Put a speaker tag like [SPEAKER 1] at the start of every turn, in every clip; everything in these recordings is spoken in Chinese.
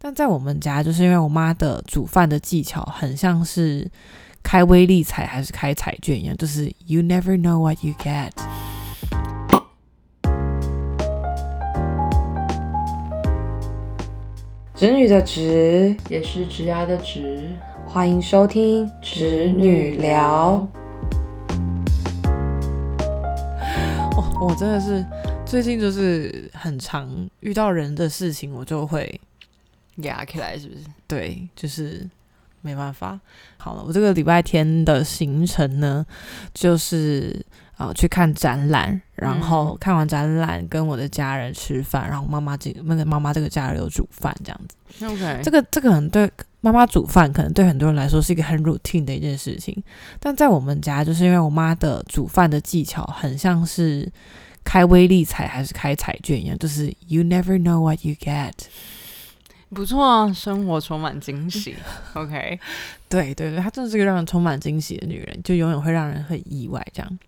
[SPEAKER 1] 但在我们家，就是因为我妈的煮饭的技巧很像是开威力彩还是开彩券一样，就是 you never know what you get。侄女的侄
[SPEAKER 2] 也是侄牙的侄，
[SPEAKER 1] 欢迎收听侄女聊。我我真的是最近就是很常遇到人的事情，我就会
[SPEAKER 2] 压起来，是不是？
[SPEAKER 1] 对，就是没办法。好了，我这个礼拜天的行程呢，就是呃去看展览，然后看完展览跟我的家人吃饭，然后妈妈这那个妈妈这个家人有煮饭这样子。
[SPEAKER 2] OK，
[SPEAKER 1] 这个这个可能对妈妈煮饭，可能对很多人来说是一个很 routine 的一件事情，但在我们家，就是因为我妈的煮饭的技巧很像是开威力彩还是开彩券一样，就是 you never know what you get。
[SPEAKER 2] 不错啊，生活充满惊喜。OK，
[SPEAKER 1] 对对对，她真的是个让人充满惊喜的女人，就永远会让人很意外。这样，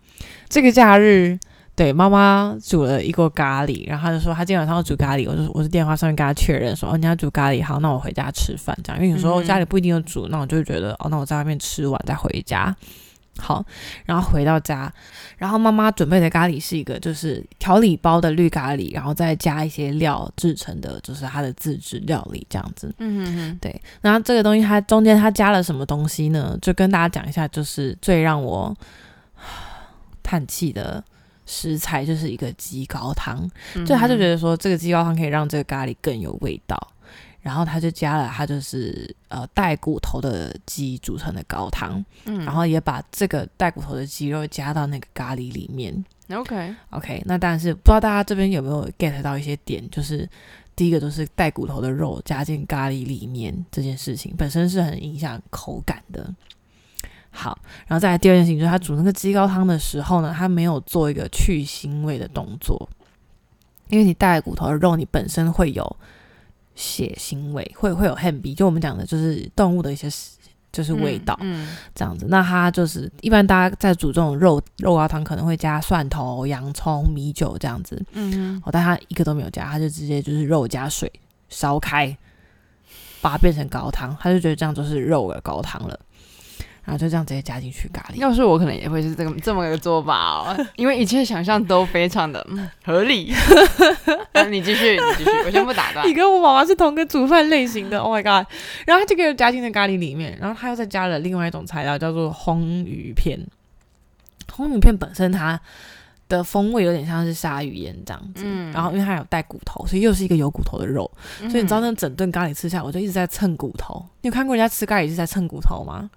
[SPEAKER 1] 这个假日，对妈妈煮了一锅咖喱，然后她就说她今天晚上要煮咖喱，我就我是电话上面跟她确认说，哦，你要煮咖喱，好，那我回家吃饭这样，因为有时候
[SPEAKER 2] 嗯
[SPEAKER 1] 家里不一定有煮，那我就会觉得，哦，那我在外面吃完再回家。好，然后回到家，然后妈妈准备的咖喱是一个就是调理包的绿咖喱，然后再加一些料制成的，就是它的自制料理这样子。
[SPEAKER 2] 嗯哼哼，
[SPEAKER 1] 对，然后这个东西它中间它加了什么东西呢？就跟大家讲一下，就是最让我 叹气的食材就是一个鸡高汤，就他就觉
[SPEAKER 2] 得
[SPEAKER 1] 得说这个鸡高汤可以让这个咖喱更有味道，然后他就加了他就是呃带骨头的鸡煮成的高汤，
[SPEAKER 2] 嗯
[SPEAKER 1] 然后也把这个带骨头的鸡肉加到那个咖喱里面。OK，OK，那但是不知道大家这边有没有 get 到一些点，就是第一个就是带骨头的肉加进咖喱里面这件事情本身是很影响口感的。好，然后再来第二件事情就是他煮那个鸡高汤的时候呢，他没有做一个去腥味的动作，因为你带骨头的肉，你本身会有血腥味，会会有汗鼻，就我们讲的就是动物的一些就是味道。
[SPEAKER 2] 嗯，
[SPEAKER 1] 这样子。那它就是一般大家在煮这种肉肉高汤，可能会加蒜头、洋葱、米酒这样子。
[SPEAKER 2] 嗯
[SPEAKER 1] 哦，但它一个都没有加，它就直接就是肉加水烧开，把它变成高汤，他就觉得这样就是肉的高汤了。然后就这样直接加进去咖，喱。
[SPEAKER 2] 要是我可能也会是这个这么个做法哦，因为一切想象都非常的嗯合理。啊你继续，你继续，我先不打断
[SPEAKER 1] 你。跟我妈妈是同个煮饭类型的，Oh my god！然后他就给我加进了咖喱里面，然后他又再加了另外一种材料，叫做烘鱼片。烘鱼片本身它的风味有点像是鲨鱼烟这样子，
[SPEAKER 2] 嗯
[SPEAKER 1] 然后因为它有带骨头，所以又是一个有骨头的肉，所以你知道
[SPEAKER 2] 嗯
[SPEAKER 1] 那整顿咖喱吃下来，我就一直在蹭骨头。你有看过人家吃咖喱是在蹭骨头吗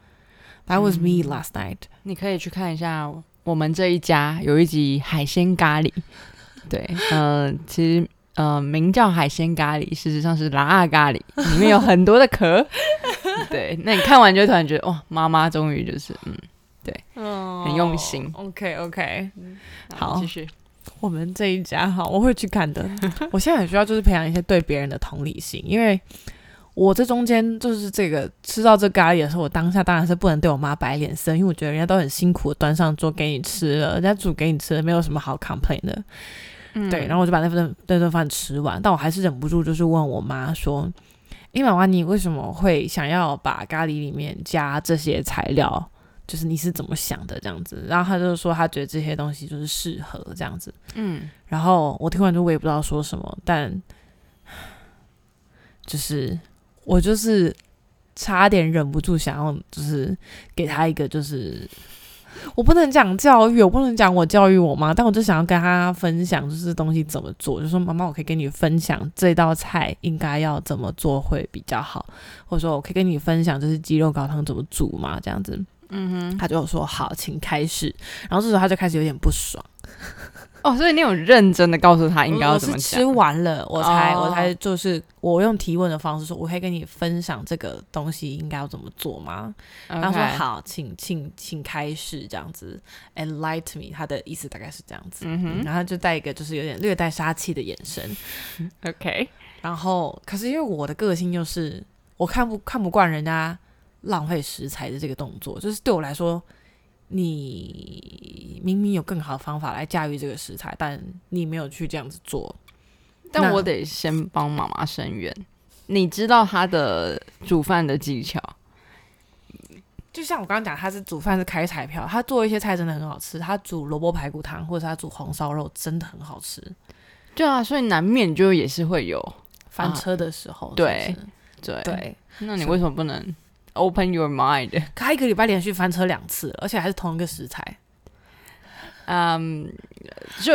[SPEAKER 1] ？That was me
[SPEAKER 2] 嗯
[SPEAKER 1] last night。
[SPEAKER 2] 你可以去看一下我们这一家有一集海鲜咖喱，对，嗯、其实呃名叫海鲜咖喱，事实上是拉阿咖喱，里面有很多的壳。对，那你看完就突然觉得哇，妈妈终于就是嗯，对很用心
[SPEAKER 1] OK OK，好
[SPEAKER 2] 好，继续。
[SPEAKER 1] 我们这一家哈，我会去看的。我现在很需要就是培养一些对别人的同理心，因为我这中间就是这个吃到这咖喱的时候，我当下当然是不能对我妈摆脸色，因为我觉得人家都很辛苦端上桌给你吃了，人家煮给你吃了，没有什么好 complain 的。
[SPEAKER 2] 嗯
[SPEAKER 1] 对，然后我就把那份那顿饭吃完，但我还是忍不住就是问我妈说：“诶，妈妈，你为什么会想要把咖喱里面加这些材料？就是你是怎么想的这样子？”然后她就说她觉得这些东西就是适合这样子。
[SPEAKER 2] 嗯
[SPEAKER 1] 然后我听完之后我也不知道说什么，但就是我就是差点忍不住想要就是给他一个就是。我不能讲教育，我不能讲我教育我妈，但我就想要跟他分享，就是东西怎么做。就说妈妈，我可以跟你分享这道菜应该要怎么做会比较好，或者说我可以跟你分享，就是鸡肉高汤怎么煮嘛，这样子。
[SPEAKER 2] 嗯哼，
[SPEAKER 1] 他就说好，请开始。然后这时候他就开始有点不爽。
[SPEAKER 2] 哦，所以你有认真的告诉他应该要怎么
[SPEAKER 1] 吃？完了，我才、
[SPEAKER 2] 哦
[SPEAKER 1] 我才就是我用提问的方式说，我可以跟你分享这个东西应该要怎么做吗？然后说好，请请请开始这样子，enlighten me，他的意思大概是这样子，
[SPEAKER 2] 嗯
[SPEAKER 1] 然后就带一个就是有点略带杀气的眼神，，
[SPEAKER 2] OK，
[SPEAKER 1] 然后可是因为我的个性就是我看不看不惯人家浪费食材的这个动作，就是对我来说。你明明有更好的方法来驾驭这个食材，但你没有去这样子做，
[SPEAKER 2] 但我得先帮妈妈伸冤。你知道她的煮饭的技巧，
[SPEAKER 1] 就像我刚刚讲，他是煮饭是开彩票，他做一些菜真的很好吃，他煮萝卜排骨汤或者他煮红烧肉真的很好吃。
[SPEAKER 2] 对啊，所以难免就也是会有
[SPEAKER 1] 翻车的时候，
[SPEAKER 2] 对对。
[SPEAKER 1] 对，
[SPEAKER 2] 那你为什么不能 open your mind？
[SPEAKER 1] 他一个礼拜连续翻车两次，而且还是同一个食材。
[SPEAKER 2] 嗯，就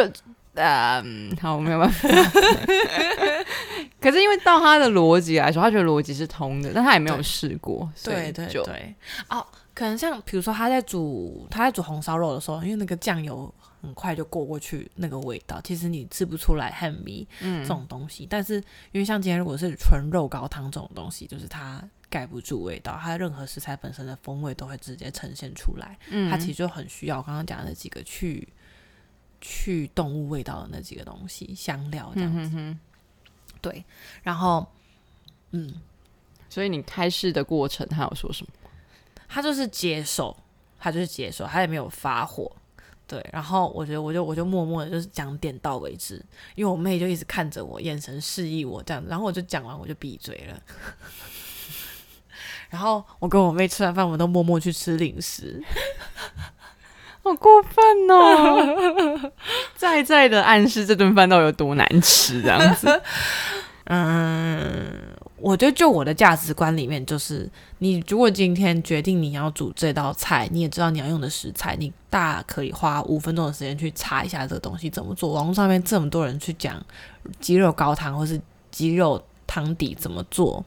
[SPEAKER 2] 嗯，好，我没有办法。可是因为到他的逻辑来说，他觉得逻辑是通的，但他也没有试过，
[SPEAKER 1] 对对
[SPEAKER 2] 就
[SPEAKER 1] 对，哦，可能像比如说他在煮他在煮红烧肉的时候，因为那个酱油很快就过过去那个味道，其实你吃不出来汉米
[SPEAKER 2] 嗯
[SPEAKER 1] 这种东西。但是因为像今天如果是纯肉高汤这种东西，就是它盖不住味道，它任何食材本身的风味都会直接呈现出来。
[SPEAKER 2] 嗯
[SPEAKER 1] 它其实就很需要我刚刚讲的那几个去去动物味道的那几个东西，香料这样子。
[SPEAKER 2] 嗯哼哼，
[SPEAKER 1] 对，然后嗯，
[SPEAKER 2] 所以你开市的过程，他有说什么？
[SPEAKER 1] 他就是接受，他就是接受，他也没有发火。对，然后我觉得我就我就默默的就是讲点到为止，因为我妹就一直看着我，眼神示意我这样子，然后我就讲完我就闭嘴了。然后我跟我妹吃完饭，我们都默默去吃零食。
[SPEAKER 2] 好过分哦！在在的暗示这顿饭到底有多难吃，这样子。
[SPEAKER 1] 嗯，我觉得就我的价值观里面，就是你如果今天决定你要煮这道菜，你也知道你要用的食材，你大可以花五分钟的时间去查一下这个东西怎么做。网络上面这么多人去讲鸡肉高汤或是鸡肉汤底怎么做，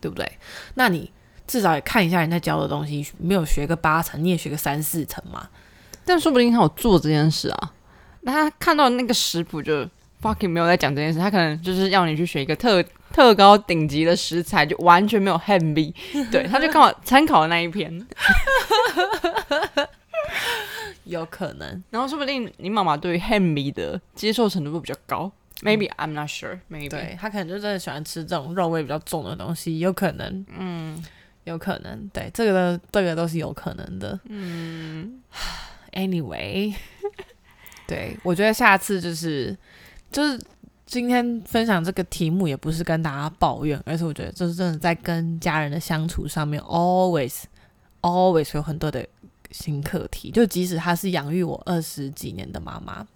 [SPEAKER 1] 对不对？那你至少也看一下人家教的东西，没有学个八成，你也学个三四成嘛。
[SPEAKER 2] 但说不定他有做这件事啊，那他看到那个食谱就 fucking 没有在讲这件事，他可能就是要你去学一个特特高顶级的食材，就完全没有 h a m b 对，他就刚好参考了那一篇，
[SPEAKER 1] 有可能，
[SPEAKER 2] 然后说不定你妈妈对于 h a m b 的接受程度会比较高，maybe I'm not sure，maybe
[SPEAKER 1] 对他可能就真的喜欢吃这种肉味比较重的东西，有可能，嗯，有可能，对，这个都这个都是有可能的，嗯，anyway，对我觉得下次就是就是今天分享这个题目，也不是跟大家抱怨，而是我觉得就是真的在跟家人的相处上面，always always 有很多的新课题，就即使她是养育我二十几年的妈妈。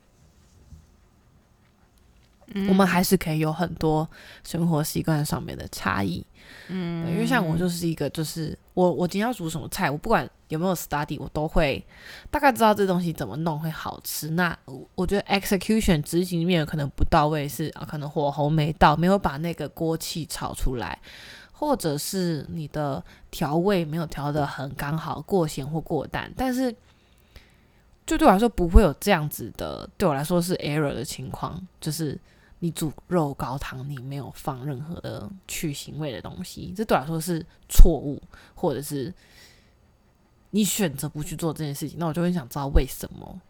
[SPEAKER 1] 我们还是可以有很多生活习惯上面的差异，嗯，因为像我就是一个，就是我我今天要煮什么菜，我不管有没有 study，我都会大概知道这东西怎么弄会好吃。那我我觉得 execution 执行面可能不到位是，啊，可能火候没到，没有把那个锅气炒出来，或者是你的调味没有调的很刚好，过咸或过淡，但是。就对我来说不会有这样子的，对我来说是 error 的情况，就是你煮肉高汤，你没有放任何的去腥味的东西，这对我来说是错误，或者是你选择不去做这件事情，那我就很想知道为什么。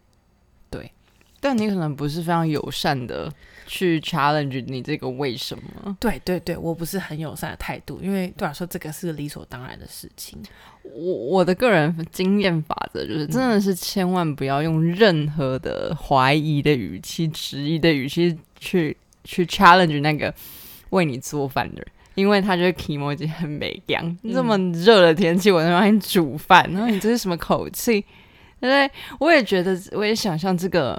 [SPEAKER 2] 对但你可能不是非常友善的去 challenge 你这个为什么。
[SPEAKER 1] 对对对，我不是很友善的态度，因为对我来说这个是理所当然的事情。
[SPEAKER 2] 我我的个人经验法则就是，真的是千万不要用任何的怀疑的语气、质疑的语气去去 challenge 那个为你做饭的人，因为他觉得 Kimo 已经很美样。这么热的天气，我在帮你煮饭，然后你这是什么口气？对不对？我也觉得，我也想象这个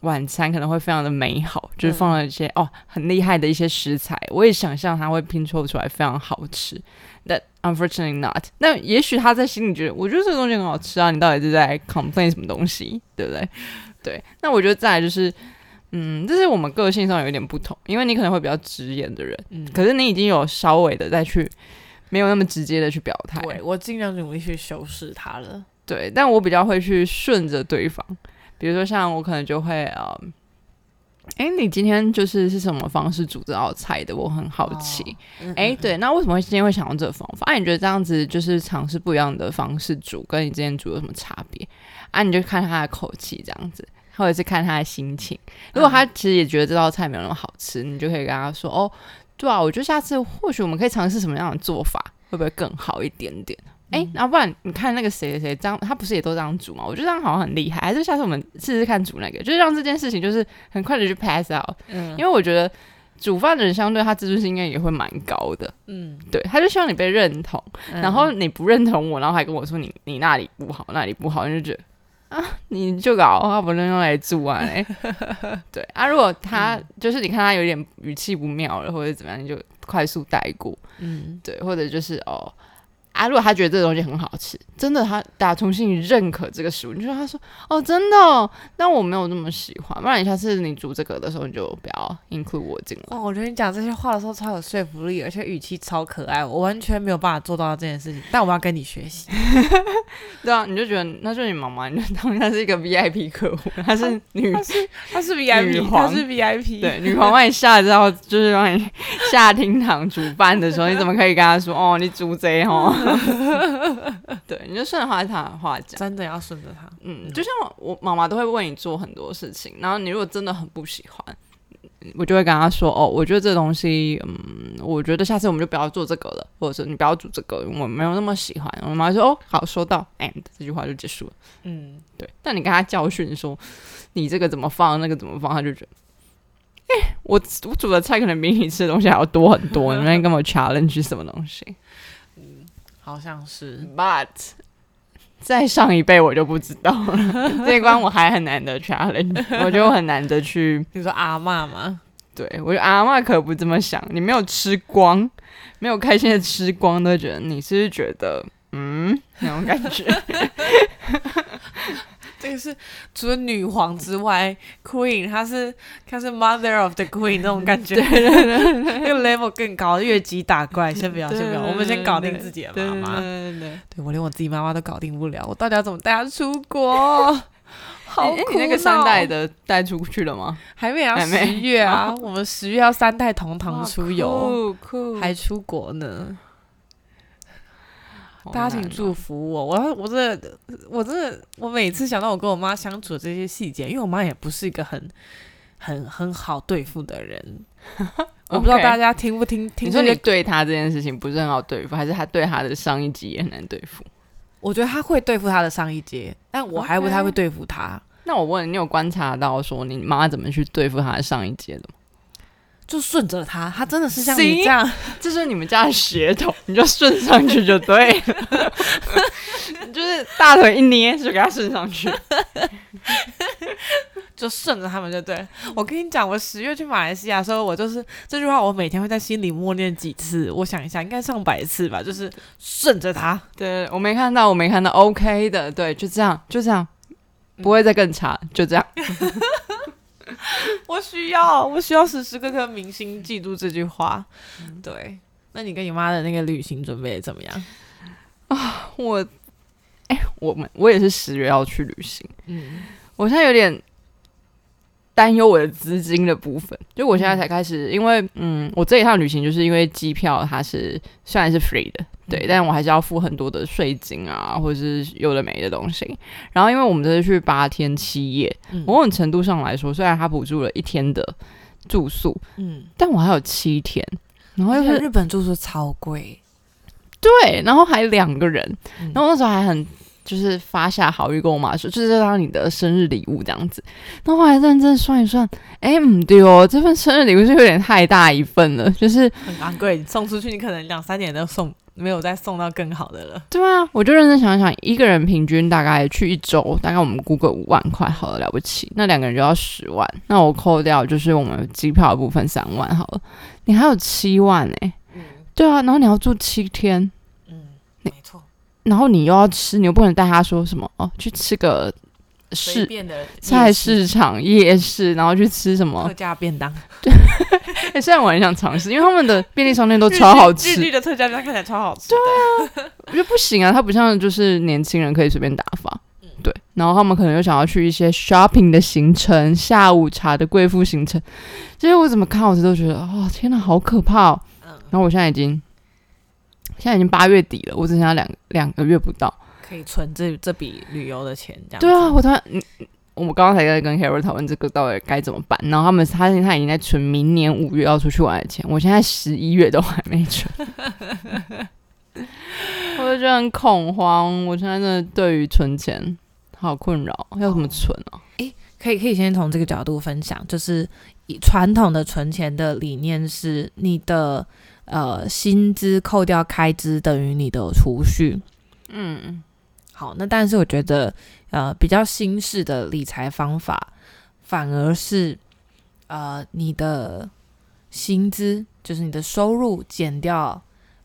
[SPEAKER 2] 晚餐可能会非常的美好，就是放了一些、哦很厉害的一些食材，我也想象它会拼凑出来非常好吃。That unfortunately not。那也许他在心里觉得，我觉得这个东西很好吃啊，你到底是在 complain 什么东西，对不对？对。那我觉得再来就是，嗯，这是我们个性上有一点不同，因为你可能会比较直言的人，
[SPEAKER 1] 嗯，
[SPEAKER 2] 可是你已经有稍微的再去没有那么直接的去表态，
[SPEAKER 1] 对我尽量努力去修饰它了。
[SPEAKER 2] 对，但我比较会去顺着对方，比如说像我可能就会呃，哎，你今天就是是什么方式煮这道菜的？我很好奇。
[SPEAKER 1] 嗯
[SPEAKER 2] 哎、对，那为什么会今天会想用这个方法？啊，你觉得这样子就是尝试不一样的方式煮，跟你之前煮有什么差别？啊，你就看他的口气这样子，或者是看他的心情。如果他其实也觉得这道菜没有那么好吃，你就可以跟他说：“哦，对啊，我觉得下次或许我们可以尝试什么样的做法，会不会更好一点点？”哎、然后不然你看那个谁谁谁这样，他不是也都这样煮吗？我觉得这样好像很厉害，还是下次我们试试看煮那个，就是让这件事情就是很快的去 pass out。
[SPEAKER 1] 嗯
[SPEAKER 2] 因为我觉得煮饭的人相对他自尊心应该也会蛮高的，
[SPEAKER 1] 嗯，
[SPEAKER 2] 对，他就希望你被认同，然后你不认同我，然后还跟我说你你那里不好，那里不好，你就觉得啊，你就搞，他不能用来住啊嘞，对啊，如果他、就是你看他有点语气不妙了，或者怎么样，你就快速带过，
[SPEAKER 1] 嗯，
[SPEAKER 2] 对，或者就是哦。啊，如果他觉得这个东西很好吃，真的他打从心里认可这个食物，你就说他说哦，真的哦，但我没有那么喜欢，不然你下次你煮这个的时候，你就不要 include 我进来。
[SPEAKER 1] 哦，我觉得你讲这些话的时候超有说服力，而且语气超可爱，我完全没有办法做到这件事情，但我要跟你学习。
[SPEAKER 2] 对啊，你就觉得那就是你妈妈，你就当她是一个 VIP 客户，她是女，
[SPEAKER 1] 她是 他是 VIP，
[SPEAKER 2] 皇
[SPEAKER 1] 他是 VIP，
[SPEAKER 2] 对，女皇把你下之后，就是让你 下厅堂煮饭的时候，你怎么可以跟她说哦，你煮贼哦？对，你就顺着她她的话讲。
[SPEAKER 1] 真的要顺着他。
[SPEAKER 2] 嗯，就像我妈妈都会为你做很多事情，然后你如果真的很不喜欢，我就会跟他说哦，我觉得这东西，嗯，我觉得下次我们就不要做这个了，或者是你不要煮这个，我没有那么喜欢。我妈妈说哦，好，收到，and 这句话就结束了。
[SPEAKER 1] 嗯，
[SPEAKER 2] 对，但你跟他教训说你这个怎么放，那个怎么放，他就觉得。哎、我我煮的菜可能比你吃的东西还要多很多，你们跟我 challenge 什么东西
[SPEAKER 1] 好像是。
[SPEAKER 2] ？But 再上一辈我就不知道了，这一关我还很难得 challenge，我觉得我很难得去。
[SPEAKER 1] 你说阿嬷吗？
[SPEAKER 2] 对我觉得阿嬷可不这么想，你没有吃光，没有开心的吃光，都觉得你是不是觉得嗯那种感觉？
[SPEAKER 1] 这个是除了女皇之外，Queen，她是她是 Mother of the Queen 那种感觉，对对对，那个 level 更高，越级打怪。先不要，先不要，我们先搞定自己的妈妈。
[SPEAKER 2] 对对对。
[SPEAKER 1] 对我连我自己妈妈都搞定不了，我到底要怎么带她出国？好
[SPEAKER 2] 哎、
[SPEAKER 1] 苦
[SPEAKER 2] 你那个三代的带出去了吗？
[SPEAKER 1] 还没啊，十月啊，我们十月要三代同堂出游，
[SPEAKER 2] 酷酷，
[SPEAKER 1] 还出国呢。
[SPEAKER 2] 好
[SPEAKER 1] 大家请祝福我，我要我真的，我真的，我每次想到我跟我妈相处的这些细节，因为我妈也不是一个很很很好对付的人，我不知道大家听不听听
[SPEAKER 2] 你说你，对她这件事情不是很好对付，还是她对她的上一级也很难对付？
[SPEAKER 1] 我觉得她会对付她的上一阶，但我还不太会对付她，
[SPEAKER 2] 那我问你，你有观察到说你妈怎么去对付她的上一届的吗？
[SPEAKER 1] 就顺着他，他真的是像你这样，
[SPEAKER 2] 这是你们家的血统，你就顺上去就对了。你 就是大腿一捏就给他顺上去。
[SPEAKER 1] 就顺着他们就对了。我跟你讲，我十月去马来西亚的时候，我就是这句话，我每天会在心里默念几次。我想一下，应该上百次吧，就是顺着他。
[SPEAKER 2] 对我没看到，我没看到，OK 的，对，就这样，就这样，不会再更差，就这样。
[SPEAKER 1] 我需要，我需要时时刻刻铭心记住这句话。对，那你跟你妈的那个旅行准备怎么样啊？
[SPEAKER 2] 我，哎、我们我也是十月要去旅行，
[SPEAKER 1] 嗯
[SPEAKER 2] 我现在有点担忧我的资金的部分，就我现在才开始，因为嗯，我这一趟旅行就是因为机票它是虽然是 free 的，对，但我还是要付很多的税金啊，或者是有的没的东西。然后因为我们这是去八天七夜，
[SPEAKER 1] 嗯。
[SPEAKER 2] 某种程度上来说，虽然它补助了一天的住宿，
[SPEAKER 1] 嗯，
[SPEAKER 2] 但我还有七天，然后又是
[SPEAKER 1] 日本住宿超贵，
[SPEAKER 2] 对，然后还两个人，
[SPEAKER 1] 嗯。
[SPEAKER 2] 然后那时候还很就是发下好运跟我妈说，就是当你的生日礼物这样子。那后后来认真算一算，哎，嗯，对哦，这份生日礼物是有点太大一份了，就是
[SPEAKER 1] 很昂贵，你送出去你可能两三年都送没有再送到更好的了。
[SPEAKER 2] 对啊，我就认真想想，一个人平均大概去一周，大概我们估个五万块好了，了不起。那两个人就要十万，那我扣掉就是我们机票的部分三万好了，你还有七万哎、
[SPEAKER 1] 嗯
[SPEAKER 2] 对啊，然后你要住七天，
[SPEAKER 1] 嗯，没错，
[SPEAKER 2] 然后你又要吃，你又不能带他说什么哦，去吃个市菜
[SPEAKER 1] 市
[SPEAKER 2] 市场、夜市，然后去吃什么
[SPEAKER 1] 特？价便当，
[SPEAKER 2] 哎、虽然我很想尝试，因为他们的便利商店都 超好
[SPEAKER 1] 日
[SPEAKER 2] 吃，
[SPEAKER 1] 剧的特价便当看起来超好吃。对啊，
[SPEAKER 2] 我觉得不行啊，它不像就是年轻人可以随便打发。对，然后他们可能又想要去一些 shopping 的行程、下午茶的贵妇行程，这些我怎么看我都觉得，哦天哪，好可怕哦！
[SPEAKER 1] 嗯，
[SPEAKER 2] 然后我现在已经，现在已经八月底了，我只剩下两两个月不到。
[SPEAKER 1] 可以存这这笔旅游的钱，这样。
[SPEAKER 2] 对啊，，我突然，嗯，我们刚刚才在跟 Carol 讨论这个到底该怎么办，然后他们他他已经在存明年五月要出去玩的钱，我现在十一月都还没存，我就觉得很恐慌。我现在真的对于存钱好困扰，要怎么存啊？
[SPEAKER 1] 可以可以先从这个角度分享，就是以传统的存钱的理念是，你的呃薪资扣掉开支等于你的储蓄。
[SPEAKER 2] 嗯
[SPEAKER 1] 好，那但是我觉得呃比较新式的理财方法，反而是呃你的薪资就是你的收入减掉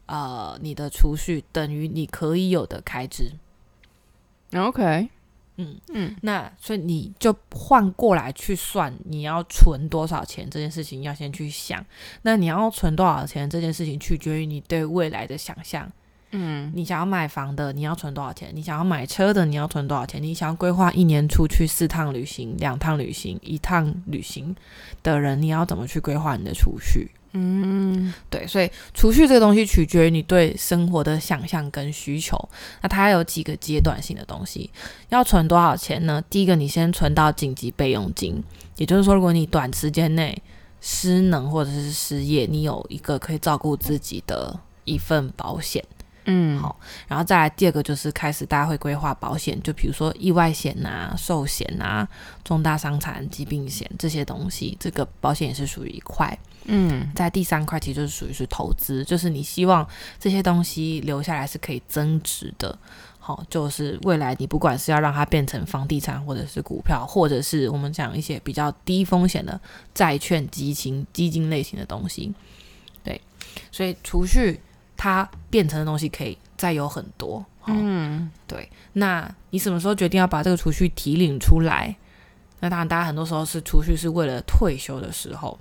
[SPEAKER 1] 呃你的储蓄等于你可以有的开支。
[SPEAKER 2] ，OK，
[SPEAKER 1] 嗯，
[SPEAKER 2] 嗯
[SPEAKER 1] 那所以你就换过来去算，你要存多少钱这件事情要先去想。那你要存多少钱这件事情取决于你对未来的想象。
[SPEAKER 2] 嗯
[SPEAKER 1] 你想要买房的，你要存多少钱？你想要买车的，你要存多少钱？你想要规划一年出去四趟旅行、两趟旅行、一趟旅行的人，你要怎么去规划你的储蓄？
[SPEAKER 2] 嗯
[SPEAKER 1] 对，所以储蓄这个东西取决于你对生活的想象跟需求。那它有几个阶段性的东西，要存多少钱呢？第一个，你先存到紧急备用金，也就是说，如果你短时间内失能或者是失业，你有一个可以照顾自己的一份保险。
[SPEAKER 2] 嗯，
[SPEAKER 1] 好然后再来第二个就是开始大家会规划保险，就比如说意外险啊、寿险啊、重大伤残疾病险这些东西，这个保险也是属于一块。
[SPEAKER 2] 嗯
[SPEAKER 1] 在第三块其实就是属于是投资，就是你希望这些东西留下来是可以增值的。好，就是未来你不管是要让它变成房地产，或者是股票，或者是我们讲一些比较低风险的债券、基金、基金类型的东西，对，所以储蓄它变成的东西可以再有很多。
[SPEAKER 2] 嗯
[SPEAKER 1] 对，那你什么时候决定要把这个储蓄提领出来？那当然，大家很多时候是储蓄是为了退休的时候。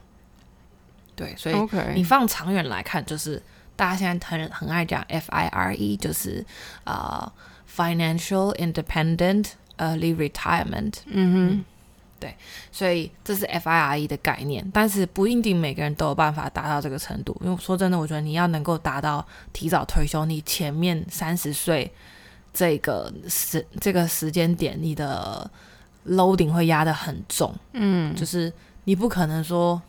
[SPEAKER 1] 对，所以你放长远来看，就是大家现在很很爱讲 FIRE，就是呃 financial independent early retirement，
[SPEAKER 2] 嗯哼。
[SPEAKER 1] 对所以这是 FIRE 的概念，但是不一定每个人都有办法达到这个程度。因为说真的，我觉得你要能够达到提早退休，你前面三十岁这个时这个时间点，你的 loading 会压得很重，
[SPEAKER 2] 嗯，
[SPEAKER 1] 就是你不可能说，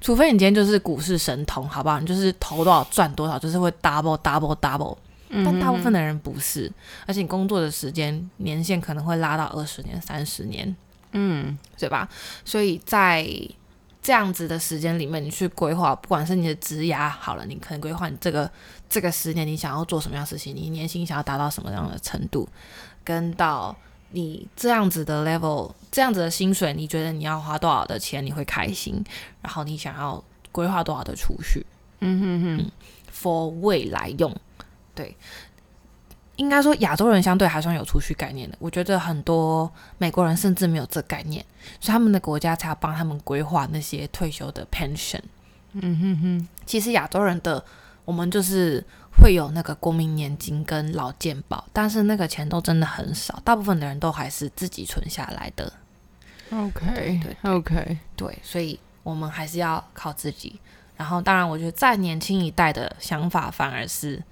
[SPEAKER 1] 除非你今天就是股市神童，好不好？你就是投多少赚多少，就是会 double double double。
[SPEAKER 2] 嗯
[SPEAKER 1] 但大部分的人不是，而且你工作的时间年限可能会拉到二十年、三十年，
[SPEAKER 2] 嗯
[SPEAKER 1] 对吧？所以在这样子的时间里面，你去规划，不管是你的职涯好了，你可能规划你这个这个十年你想要做什么样的事情，你年薪想要达到什么样的程度，跟到你这样子的 level，这样子的薪水，你觉得你要花多少的钱你会开心，然后你想要规划多少的储蓄
[SPEAKER 2] 嗯哼哼
[SPEAKER 1] ，for 未来用，对。应该说，亚洲人相对还算有储蓄概念的。我觉得很多美国人甚至没有这概念，所以他们的国家才要帮他们规划那些退休的 pension。
[SPEAKER 2] 嗯哼哼，
[SPEAKER 1] 其实亚洲人的我们就是会有那个国民年金跟老健保，但是那个钱都真的很少，大部分的人都还是自己存下来的。
[SPEAKER 2] OK
[SPEAKER 1] 对
[SPEAKER 2] OK，
[SPEAKER 1] 对，所以我们还是要靠自己。然后，当然，我觉得再年轻一代的想法反而是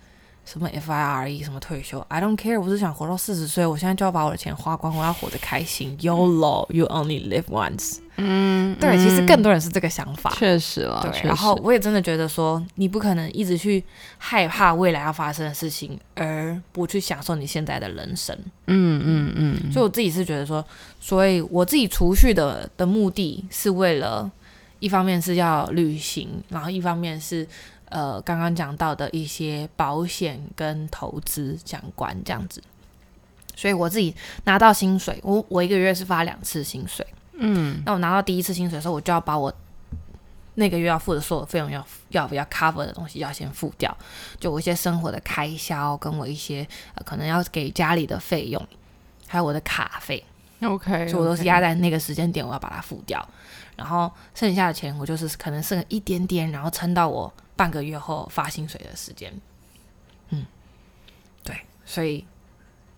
[SPEAKER 1] 什么 FIRE 什么退休，I don't care，我是想活到四十岁，我现在就要把我的钱花光，我要活得开心。YOLO，you only live once。
[SPEAKER 2] 嗯，
[SPEAKER 1] 对，其实更多人是这个想法。
[SPEAKER 2] 确实了，
[SPEAKER 1] 对，然后我也真的觉得说，你不可能一直去害怕未来要发生的事情，而不去享受你现在的人生。
[SPEAKER 2] 嗯嗯嗯，
[SPEAKER 1] 所以我自己是觉得说，所以我自己储蓄的的目的是为了，一方面是要旅行，然后一方面是呃刚刚讲到的一些保险跟投资相关这样子。所以我自己拿到薪水，我我一个月是发两次薪水。
[SPEAKER 2] 嗯
[SPEAKER 1] 那我拿到第一次薪水的时候，我就要把我那个月要付的所有费用要要要 cover 的东西要先付掉，就我一些生活的开销，跟我一些、呃、可能要给家里的费用，还有我的卡费
[SPEAKER 2] ，OK，
[SPEAKER 1] 所以我都是压在那个时间点，我要把它付掉。然后剩下的钱，我就是可能剩一点点，然后撑到我半个月后发薪水的时间。嗯，对，所以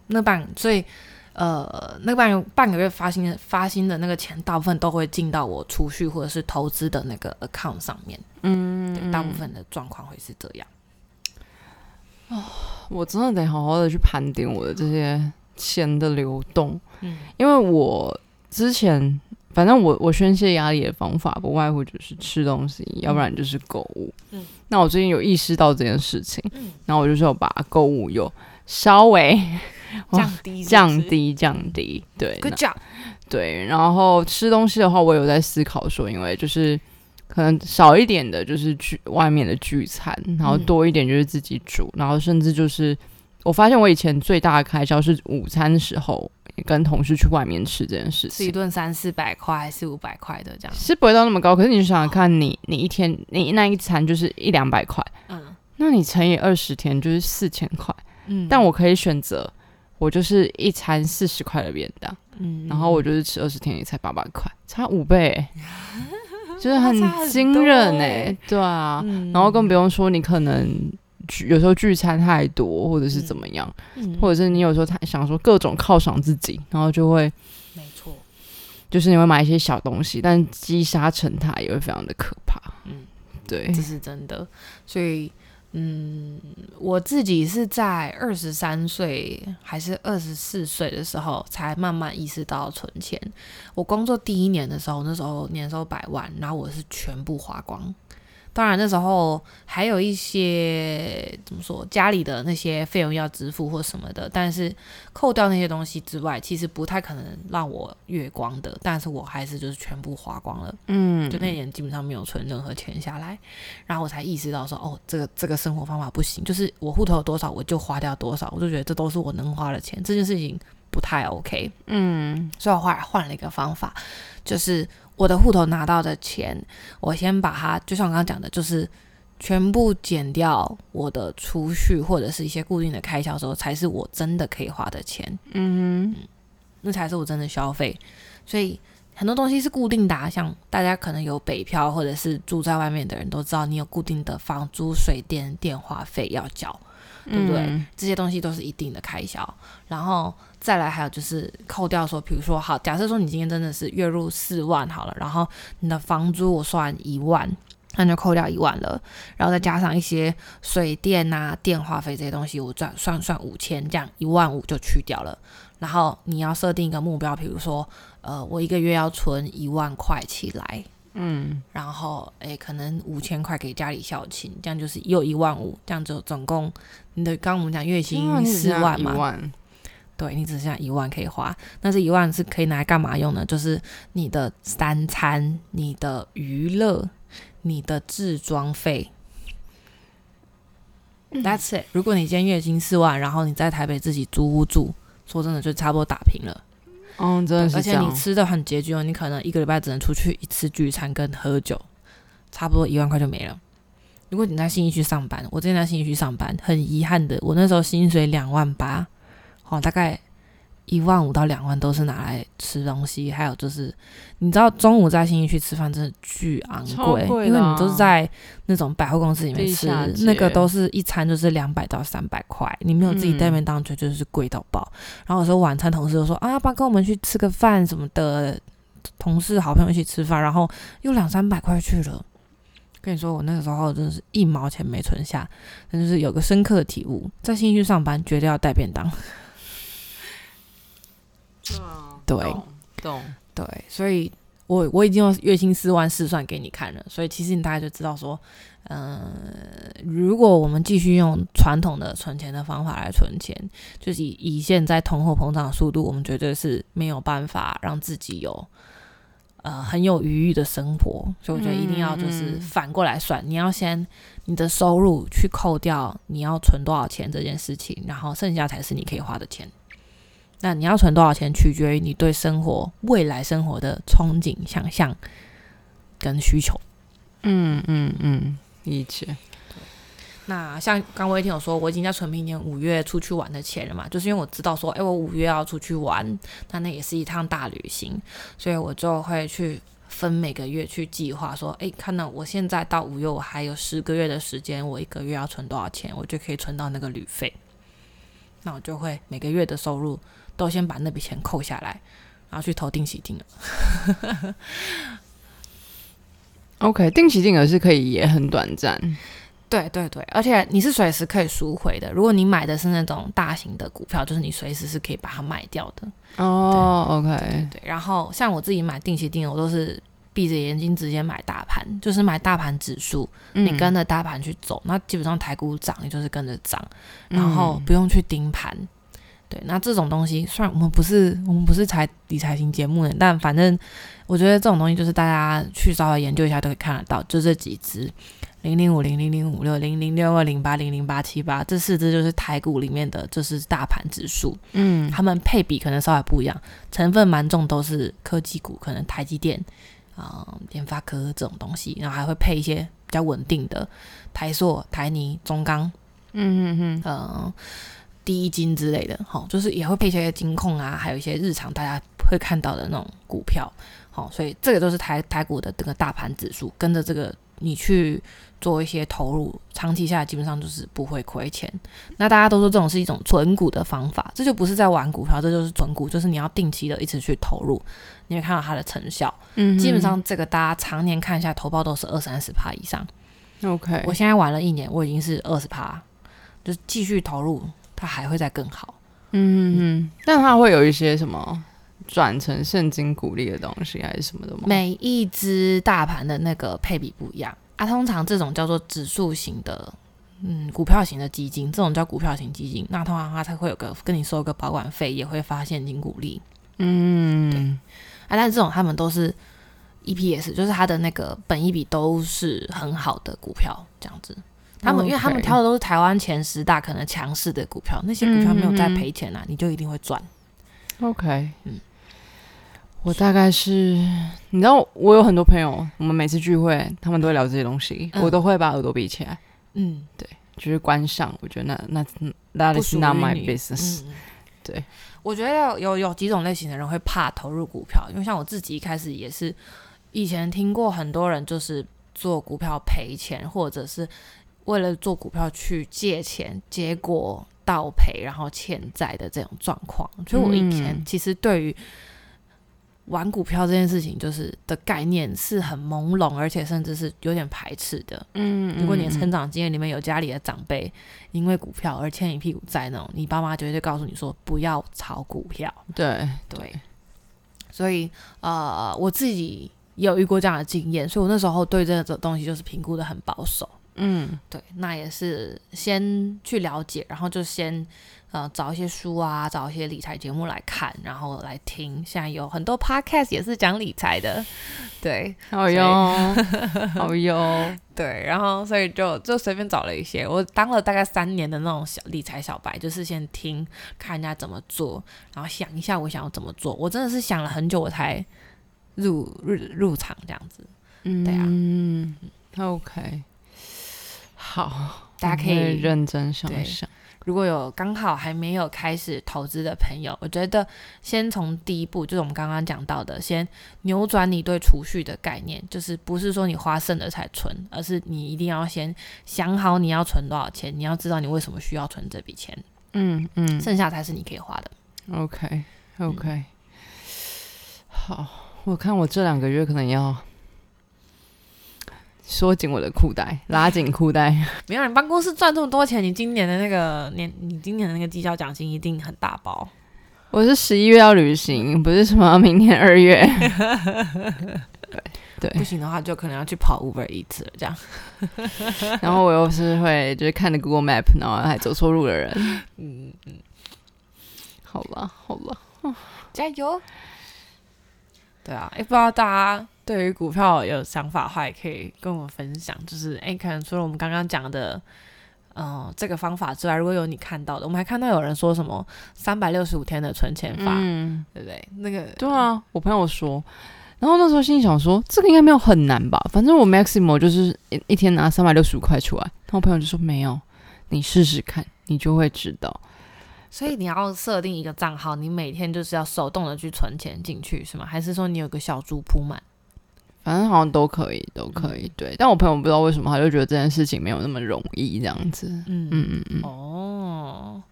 [SPEAKER 1] 那半，所以呃，那半半个月发薪的发薪的那个钱，大部分都会进到我储蓄或者是投资的那个 account 上面。
[SPEAKER 2] 嗯，
[SPEAKER 1] 对，大部分的状况会是这样。
[SPEAKER 2] 哦我真的得好好的去盘点我的这些钱的流动，
[SPEAKER 1] 嗯
[SPEAKER 2] 因为我之前反正我我宣泄压力的方法不外乎就是吃东西，要不然就是购物。
[SPEAKER 1] 嗯。
[SPEAKER 2] 那我最近有意识到这件事情，
[SPEAKER 1] 嗯，
[SPEAKER 2] 然后我就是有把购物有稍微
[SPEAKER 1] 降低是是？
[SPEAKER 2] 降低降低，对
[SPEAKER 1] ，，Good job。
[SPEAKER 2] 对，然后吃东西的话，我有在思考说，因为就是可能少一点的就是聚外面的聚餐，然后
[SPEAKER 1] 嗯。
[SPEAKER 2] 多一点就是自己煮，然后甚至就是我发现我以前最大的开销是午餐的时候跟同事去外面吃这件事
[SPEAKER 1] 吃一。顿三四百块、四五百块的这样。
[SPEAKER 2] 是不会到那么高，可是你想想看你，你一天你那一餐就是一两百块，
[SPEAKER 1] 嗯。
[SPEAKER 2] 那你乘以二十天就是四千块。
[SPEAKER 1] 嗯。
[SPEAKER 2] 但我可以选择，我就是一餐四十块的便当，
[SPEAKER 1] 嗯。
[SPEAKER 2] 然后我就是吃二十天也才八百块，差五倍。欸、就是很惊人哎、
[SPEAKER 1] 欸。
[SPEAKER 2] 对啊，
[SPEAKER 1] 嗯。
[SPEAKER 2] 然后更不用说你可能聚有时候聚餐太多，或者是怎么样，
[SPEAKER 1] 嗯
[SPEAKER 2] 或者是你有时候他想说各种犒赏自己，然后就会
[SPEAKER 1] 没错，
[SPEAKER 2] 就是你会买一些小东西，但积沙成塔也会非常的可怕。
[SPEAKER 1] 嗯，
[SPEAKER 2] 对
[SPEAKER 1] 这，是真的。所以，嗯，我自己是在二十三岁还是二十四岁的时候，才慢慢意识到存钱。我工作第一年的时候，那时候年收百万，然后我是全部花光。当然那时候还有一些怎么说，家里的那些费用要支付或什么的，但是扣掉那些东西之外，其实不太可能让我月光的。但是我还是就是全部花光了。
[SPEAKER 2] 嗯，
[SPEAKER 1] 就那年基本上没有存任何钱下来，然后我才意识到说，哦，这个这个生活方法不行，就是我户头有多少我就花掉多少，我就觉得这都是我能花的钱，这件事情不太 OK，
[SPEAKER 2] 嗯
[SPEAKER 1] 所以我后来换了一个方法，就是我的户头拿到的钱，我先把它，就像我刚刚讲的，就是全部减掉我的储蓄或者是一些固定的开销之后，才是我真的可以花的钱。
[SPEAKER 2] 嗯哼
[SPEAKER 1] 那才是我真的消费。所以很多东西是固定的、啊，像大家可能有北漂或者是住在外面的人都知道，你有固定的房租、水电、电话费要交，对不对？
[SPEAKER 2] 嗯
[SPEAKER 1] 这些东西都是一定的开销。然后再来还有就是扣掉说，比如说好，假设说你今天真的是月入四万好了，然后你的房租我算一万。那就扣掉一万了，然后再加上一些水电啊、电话费这些东西，我算算算五千，这样一万五就去掉了。然后你要设定一个目标，比如说，呃，我一个月要存一万块起来，
[SPEAKER 2] 嗯
[SPEAKER 1] 然后诶，可能五千块给家里孝亲，这样就是又一万五，这样就总共你的刚刚我们讲月薪
[SPEAKER 2] 嗯
[SPEAKER 1] 四万嘛，
[SPEAKER 2] 一万，
[SPEAKER 1] 对你只剩下一万可以花，那这一万是可以拿来干嘛用呢？就是你的三餐、你的娱乐、你的置装费。That's it。如果你今天月薪四万，然后你在台北自己租屋住，说真的就差不多打平了。
[SPEAKER 2] 嗯，真的是
[SPEAKER 1] 而且。你吃的很拮据哦，你可能一个礼拜只能出去一次聚餐跟喝酒，差不多一万块就没了。如果你在信义区上班，我之前在信义区上班，很遗憾的，我那时候薪水两万八，哦，大概一万五到两万都是拿来吃东西，还有就是你知道中午在新义区吃饭真的巨昂贵，
[SPEAKER 2] 啊
[SPEAKER 1] 因为你都是在那种百货公司里面吃那个都是一餐就是两百到三百块，你没有自己带
[SPEAKER 2] 嗯
[SPEAKER 1] 便当，绝对就是贵到爆。然后有时候晚餐同事就说啊，要不然跟我们去吃个饭什么的，同事好朋友一起吃饭，然后又两三百块去了。跟你说，我那个时候真的是一毛钱没存下，那就是有个深刻的体悟，在新区上班绝对要带便当。对
[SPEAKER 2] 懂懂。
[SPEAKER 1] 对，所以我我已经用月薪四万试算给你看了，所以其实你大概就知道说，嗯、如果我们继续用传统的存钱的方法来存钱，就是以以现在通货膨胀的速度，我们绝对是没有办法让自己有。呃，很有余裕的生活，所以我觉得一定要就是反过来算，你要先你的收入去扣掉你要存多少钱这件事情，然后剩下才是你可以花的钱。那你要存多少钱，取决于你对生活未来生活的憧憬、想象跟需求。
[SPEAKER 2] 嗯嗯嗯，理解。
[SPEAKER 1] 那像刚我也听有说，我已经在存明年五月出去玩的钱了嘛，就是因为我知道说，哎、我五月要出去玩，那那也是一趟大旅行，所以我就会去分每个月去计划说，哎、看到我现在到五月，我还有十个月的时间，我一个月要存多少钱，我就可以存到那个旅费。那我就会每个月的收入都先把那笔钱扣下来，然后去投定期定额。
[SPEAKER 2] OK，定期定额是可以，也很短暂。
[SPEAKER 1] 对对对，而且你是随时可以赎回的。如果你买的是那种大型的股票，就是你随时是可以把它卖掉的。
[SPEAKER 2] 哦，OK，
[SPEAKER 1] 对，然后像我自己买定期定额，我都是闭着眼睛直接买大盘，就是买大盘指数，你
[SPEAKER 2] 嗯
[SPEAKER 1] 跟着大盘去走，那基本上台股涨，你就是跟着涨，然后
[SPEAKER 2] 嗯
[SPEAKER 1] 不用去盯盘。对，那这种东西虽然我们不是我们不是财理财型节目的，但反正我觉得这种东西就是大家去稍微研究一下都可以看得到，就这几只零零五零零零五六零零六二零八零零八七八这四只就是台股里面的，就是大盘指数，
[SPEAKER 2] 嗯
[SPEAKER 1] 它们配比可能稍微不一样，成分蛮重都是科技股，可能台积电啊、联发科这种东西，然后还会配一些比较稳定的台塑、台泥、中钢。
[SPEAKER 2] 嗯嗯嗯，
[SPEAKER 1] 呃第一金之类的，好、就是也会配一些金控啊，还有一些日常大家会看到的那种股票，好、所以这个都是台台股的这个大盘指数，跟着这个你去做一些投入，长期下来基本上就是不会亏钱。那大家都说这种是一种存股的方法，这就不是在玩股票，这就是存股，就是你要定期的一直去投入，你会看到它的成效。
[SPEAKER 2] 嗯
[SPEAKER 1] 基本上这个大家常年看一下，投报都是二三十趴以上。
[SPEAKER 2] OK，
[SPEAKER 1] 我现在玩了一年，我已经是二十趴，就是继续投入，它还会再更好。
[SPEAKER 2] 嗯嗯嗯，但它会有一些什么转成现金股利的东西还是什么的吗？
[SPEAKER 1] 每一只大盘的那个配比不一样啊，通常这种叫做指数型的，嗯，股票型的基金，这种叫股票型基金，那通常它才会有个跟你收个保管费，也会发现金股利
[SPEAKER 2] 嗯，
[SPEAKER 1] 啊，但是这种他们都是 EPS，就是它的那个本益比都是很好的股票，这样子。他们因为他们挑的都是台湾前十大可能强势的股票，那些股票没有在赔钱啊，你就一定会赚。
[SPEAKER 2] OK，
[SPEAKER 1] 嗯。
[SPEAKER 2] 我大概是，你知道，我有很多朋友，我们每次聚会，他们都会聊这些东西，
[SPEAKER 1] 嗯。
[SPEAKER 2] 我都会把耳朵闭起来，
[SPEAKER 1] 嗯，对
[SPEAKER 2] 就是关上。我觉得那那 that is not my business。
[SPEAKER 1] 嗯。
[SPEAKER 2] 对，
[SPEAKER 1] 我觉得有有几种类型的人会怕投入股票，因为像我自己一开始也是，以前听过很多人就是做股票赔钱，或者是为了做股票去借钱，结果倒赔然后欠债的这种状况。所以我以前
[SPEAKER 2] 嗯
[SPEAKER 1] 其实对于玩股票这件事情，就是的概念是很朦胧，而且甚至是有点排斥的。
[SPEAKER 2] 嗯
[SPEAKER 1] 如果你的成长经验里面有家里的长辈因为股票而欠一屁股债那种，你爸妈绝对告诉你说不要炒股票。
[SPEAKER 2] 对
[SPEAKER 1] 对，所以呃，我自己也有遇过这样的经验，所以我那时候对这个东西就是评估的很保守。
[SPEAKER 2] 嗯
[SPEAKER 1] 对，那也是先去了解，然后就先呃找一些书啊，找一些理财节目来看，然后来听。现在有很多 podcast 也是讲理财的，对
[SPEAKER 2] 好哟，好 哟，
[SPEAKER 1] 对，然后所以就就随便找了一些，我当了大概三年的那种小理财小白，就是先听看人家怎么做，然后想一下我想要怎么做。我真的是想了很久，我才入入入场这样子。对啊
[SPEAKER 2] 嗯，OK，好，
[SPEAKER 1] 大家可以
[SPEAKER 2] 认真想
[SPEAKER 1] 一
[SPEAKER 2] 想。
[SPEAKER 1] 如果有刚好还没有开始投资的朋友，我觉得先从第一步，就是我们刚刚讲到的，先扭转你对储蓄的概念，就是不是说你花剩了才存，而是你一定要先想好你要存多少钱，你要知道你为什么需要存这笔钱，
[SPEAKER 2] 嗯嗯
[SPEAKER 1] 剩下才是你可以花的。
[SPEAKER 2] ，OK OK，好，我看我这两个月可能要缩紧我的裤带，拉紧裤带。
[SPEAKER 1] 没有，你办公室赚这么多钱，你今年的那个年，你今年的那个绩效奖金一定很大包。
[SPEAKER 2] 我是十一月要旅行，不是什么明年二月。对
[SPEAKER 1] 不行的话，就可能要去跑 Uber 一次了，这样。
[SPEAKER 2] 然后我又是会就是看着 Google Map，然后还走错路的人。
[SPEAKER 1] 嗯嗯，
[SPEAKER 2] 好吧好了，
[SPEAKER 1] 加油！对啊，哎，不知道大家对于股票有想法的话，也可以跟我们分享。就是哎，可能除了我们刚刚讲的，嗯、这个方法之外，如果有你看到的，我们还看到有人说什么三百六十五天的存钱法，
[SPEAKER 2] 嗯，
[SPEAKER 1] 对不对？那个
[SPEAKER 2] 对啊，我朋友说，然后那时候心里想说，这个应该没有很难吧？反正我 maximum 就是一一天拿三百六十五块出来。然后我朋友就说没有，你试试看，你就会知道。
[SPEAKER 1] 所以你要设定一个账号，你每天就是要手动的去存钱进去，是吗？还是说你有个小猪铺满？
[SPEAKER 2] 反正好像都可以，都可以。对，但我朋友不知道为什么，他就觉得这件事情没有那么容易，这样子。
[SPEAKER 1] 嗯
[SPEAKER 2] 嗯嗯嗯，
[SPEAKER 1] 哦，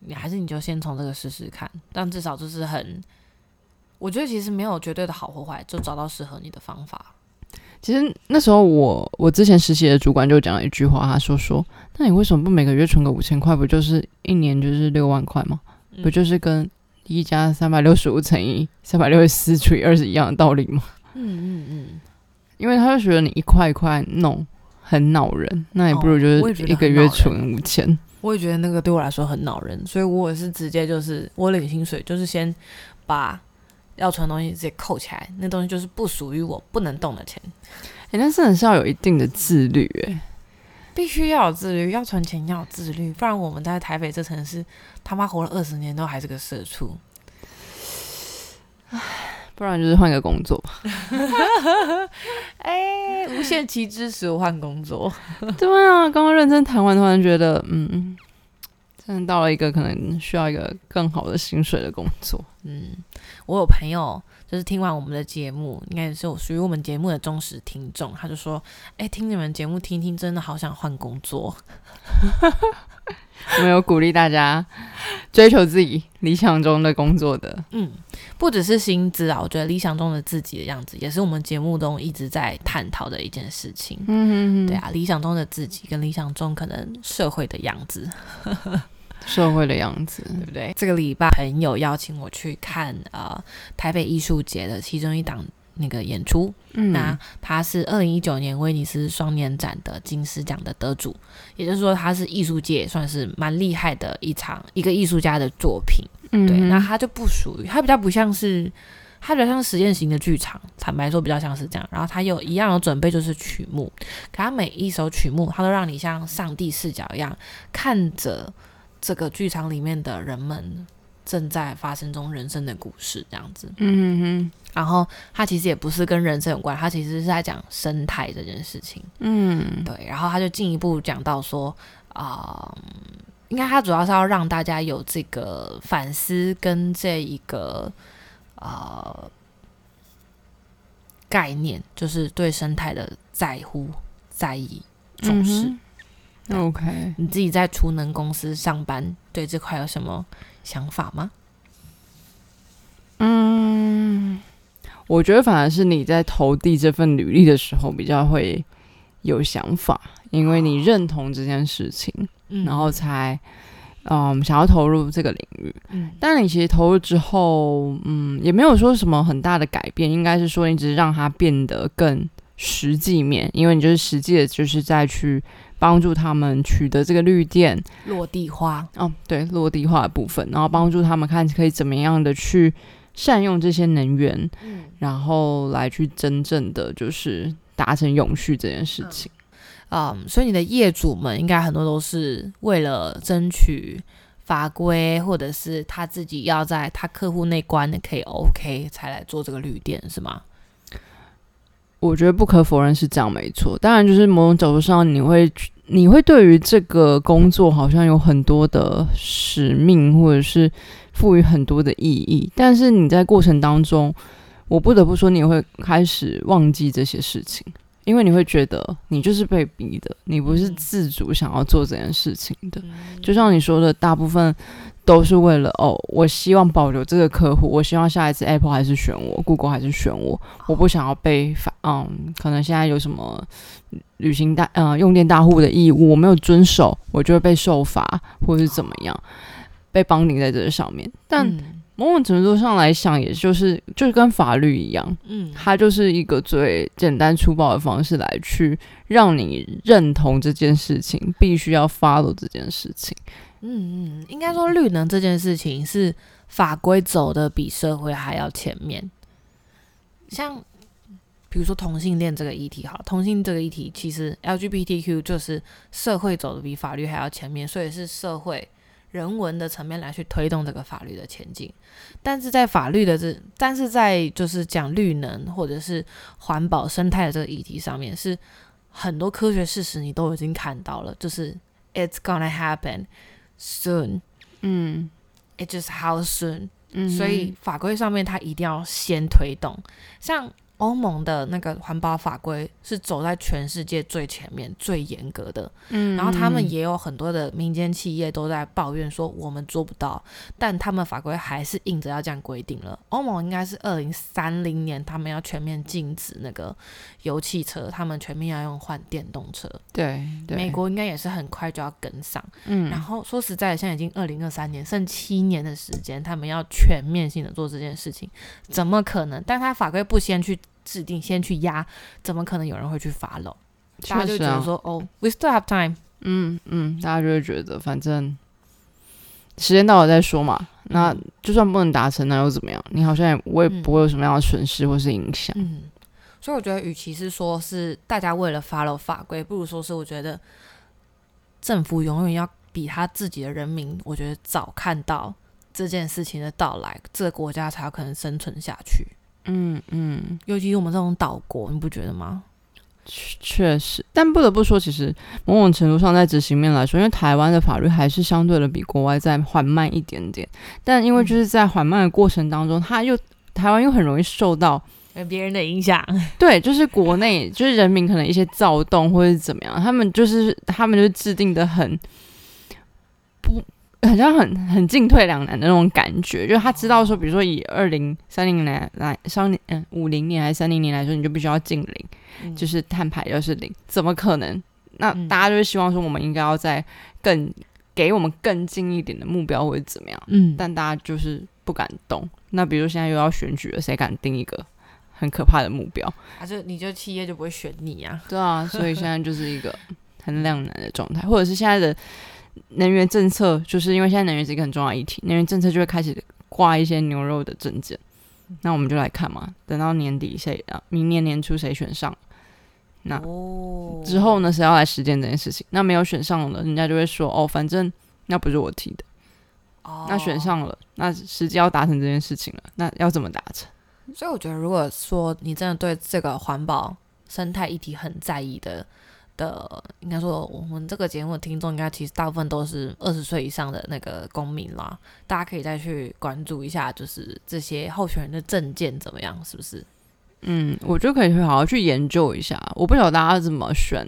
[SPEAKER 1] 你还是你就先从这个试试看，但至少就是很，我觉得其实没有绝对的好或坏，就找到适合你的方法。
[SPEAKER 2] 其实那时候我我之前实习的主管就讲了一句话，他说说，那你为什么不每个月存个五千块？不就是一年就是六万块吗？
[SPEAKER 1] 嗯
[SPEAKER 2] 不就是跟一加三百六十五乘以三百六十四除以二是一样的道理吗？
[SPEAKER 1] 嗯嗯嗯，
[SPEAKER 2] 因为他就觉得你一块一块弄很恼人，那也不如就是一个月存五千。
[SPEAKER 1] 我也觉得那个对我来说很恼人，所以我也是直接就是我领薪水，就是先把要存的东西直接扣起来，那东西就是不属于我不能动的钱，
[SPEAKER 2] 哎、那真的是要有一定的自律，哎，
[SPEAKER 1] 必须要有自律，要存钱要有自律，不然我们在台北这城市他妈活了二十年都还是个社畜。
[SPEAKER 2] 不然就是换个工作吧。
[SPEAKER 1] 哎、无限期支持我换工作。
[SPEAKER 2] 对啊，刚刚认真谈完，突然觉得，嗯，真的到了一个可能需要一个更好的薪水的工作。
[SPEAKER 1] 嗯，我有朋友就是听完我们的节目，应该也是我属于我们节目的忠实听众，他就说：“哎、听你们节目听听，真的好想换工作。
[SPEAKER 2] 我们有鼓励大家追求自己理想中的工作的。”
[SPEAKER 1] 嗯，不只是薪资啊，我觉得理想中的自己的样子，也是我们节目中一直在探讨的一件事情。
[SPEAKER 2] 嗯
[SPEAKER 1] 对，啊，理想中的自己跟理想中可能社会的样子，
[SPEAKER 2] 社会的样子。
[SPEAKER 1] 对不对？这个礼拜朋友邀请我去看呃台北艺术节的其中一档那个演出，
[SPEAKER 2] 嗯
[SPEAKER 1] 那他是二零一九年威尼斯双年展的金狮奖的得主，也就是说他是艺术界算是蛮厉害的一场一个艺术家的作品。
[SPEAKER 2] 嗯
[SPEAKER 1] 对，那他就不属于，他比较不像是，他比较像实验型的剧场，坦白说比较像是这样。然后他有一样有准备就是曲目，可他每一首曲目，他都让你像上帝视角一样看着这个剧场里面的人们正在发生中人生的故事，这样子。
[SPEAKER 2] 嗯哼
[SPEAKER 1] 然后他其实也不是跟人生有关，他其实是在讲生态这件事情。
[SPEAKER 2] 嗯
[SPEAKER 1] 对，然后他就进一步讲到说，啊、应该他主要是要让大家有这个反思跟这一个呃概念，就是对生态的在乎、在意、重视。
[SPEAKER 2] 嗯 OK，
[SPEAKER 1] 你自己在储能公司上班，对这块有什么想法吗？
[SPEAKER 2] 我觉得反而是你在投递这份履历的时候比较会有想法，因为你认同这件事情，
[SPEAKER 1] 嗯。
[SPEAKER 2] 然后才嗯想要投入这个领域。
[SPEAKER 1] 嗯。
[SPEAKER 2] 但你其实投入之后，嗯，也没有说什么很大的改变，应该是说你只是让它变得更实际面，因为你就是实际的，就是在去帮助他们取得这个绿电，
[SPEAKER 1] 落地化，
[SPEAKER 2] 哦，对，落地化的部分，然后帮助他们看可以怎么样的去善用这些能源，
[SPEAKER 1] 嗯
[SPEAKER 2] 然后来去真正的就是达成永续这件事情。
[SPEAKER 1] 嗯，所以你的业主们应该很多都是为了争取法规，或者是他自己要在他客户那关可以 OK 才来做这个绿电，是吗？
[SPEAKER 2] 我觉得不可否认是这样，没错。当然，就是某种角度上，你会你会对于这个工作好像有很多的使命，或者是赋予很多的意义。但是你在过程当中，我不得不说，你会开始忘记这些事情，因为你会觉得你就是被逼的，你不是
[SPEAKER 1] 嗯
[SPEAKER 2] 自主想要做这件事情的。
[SPEAKER 1] 嗯
[SPEAKER 2] 就像你说的，大部分都是为了哦，我希望保留这个客户，我希望下一次 Apple 还是选我，Google 还是选我，我不想要被罚，嗯，可能现在有什么旅行大呃用电大户的义务，我没有遵守，我就会被受罚，或者是怎么样，被绑定在这个上面。但
[SPEAKER 1] 嗯
[SPEAKER 2] 某种程度上来想，也就是就是跟法律一样，
[SPEAKER 1] 嗯
[SPEAKER 2] 它就是一个最简单粗暴的方式来去让你认同这件事情，必须要 follow 这件事情。
[SPEAKER 1] 嗯嗯，应该说绿能这件事情是法规走的比社会还要前面。像比如说同性恋这个议题，好，同性这个议题其实 LGBTQ 就是社会走的比法律还要前面，所以是社会人文的层面来去推动这个法律的前进。但是在法律的这，但是在就是讲绿能或者是环保生态的这个议题上面，是很多科学事实你都已经看到了，就是 it's gonna happen soon。
[SPEAKER 2] 嗯
[SPEAKER 1] It just how soon，、
[SPEAKER 2] 嗯
[SPEAKER 1] 所以法规上面它一定要先推动。像欧盟的那个环保法规是走在全世界最前面、最严格的，
[SPEAKER 2] 嗯
[SPEAKER 1] 然后他们也有很多的民间企业都在抱怨说我们做不到，但他们法规还是硬着要这样规定了。欧盟应该是二零三零年他们要全面禁止那个油汽车，他们全面要用换电动车。
[SPEAKER 2] 对对
[SPEAKER 1] 美国应该也是很快就要跟上。
[SPEAKER 2] 嗯
[SPEAKER 1] 然后说实在的，现在已经二零二三年，剩七年的时间，他们要全面性的做这件事情，怎么可能？但他法规不先去制定，先去压，怎么可能有人会去 follow？大家就觉得说，哦，we still have time，
[SPEAKER 2] 嗯嗯，大家就会觉得反正时间到了再说嘛。那
[SPEAKER 1] 嗯
[SPEAKER 2] 就算不能达成，那又怎么样？你好像也我也
[SPEAKER 1] 嗯
[SPEAKER 2] 不会有什么样的损失或是影响。
[SPEAKER 1] 嗯，所以我觉得，与其是说是大家为了 follow 法规，不如说是我觉得政府永远要比他自己的人民，我觉得早看到这件事情的到来，这个国家才有可能生存下去。
[SPEAKER 2] 嗯嗯，
[SPEAKER 1] 尤其是我们这种岛国，你不觉得吗？
[SPEAKER 2] 确确实，但不得不说，其实某种程度上在执行面来说，因为台湾的法律还是相对的比国外再缓慢一点点。但因为就是在缓慢的过程当中，它又台湾又很容易受到
[SPEAKER 1] 别人的影响，
[SPEAKER 2] 对，就是国内 就是人民可能一些躁动或者是怎么样，他们就是他们就制定的很不。好像很很进退两难的那种感觉，就是他知道说，比如说以二零三零年来三零嗯五零年还是三零年来说，你就必须要进零，
[SPEAKER 1] 嗯
[SPEAKER 2] 就是碳排就是零，怎么可能？那
[SPEAKER 1] 嗯
[SPEAKER 2] 大家就是希望说，我们应该要在更给我们更近一点的目标或者怎么样，
[SPEAKER 1] 嗯，
[SPEAKER 2] 但大家就是不敢动。那比如现在又要选举了，谁敢定一个很可怕的目标？
[SPEAKER 1] 啊，就你就企业就不会选你啊。
[SPEAKER 2] 对啊，所以现在就是一个很两难的状态，或者是现在的能源政策，就是因为现在能源是一个很重要议题，能源政策就会开始挂一些牛肉的证件。那我们就来看嘛，等到年底谁啊，明年年初谁选上，那
[SPEAKER 1] 哦
[SPEAKER 2] 之后呢，谁要来实践这件事情？那没有选上了，人家就会说哦，反正那不是我提的。
[SPEAKER 1] 哦
[SPEAKER 2] 那选上了，那实际要达成这件事情了，那要怎么达成？
[SPEAKER 1] 所以我觉得，如果说你真的对这个环保生态议题很在意的的，应该说我们这个节目的听众，应该其实大部分都是二十岁以上的那个公民啦。大家可以再去关注一下，就是这些候选人的证件怎么样，是不是？
[SPEAKER 2] 嗯，我觉得可以去好好去研究一下。我不晓得大家怎么选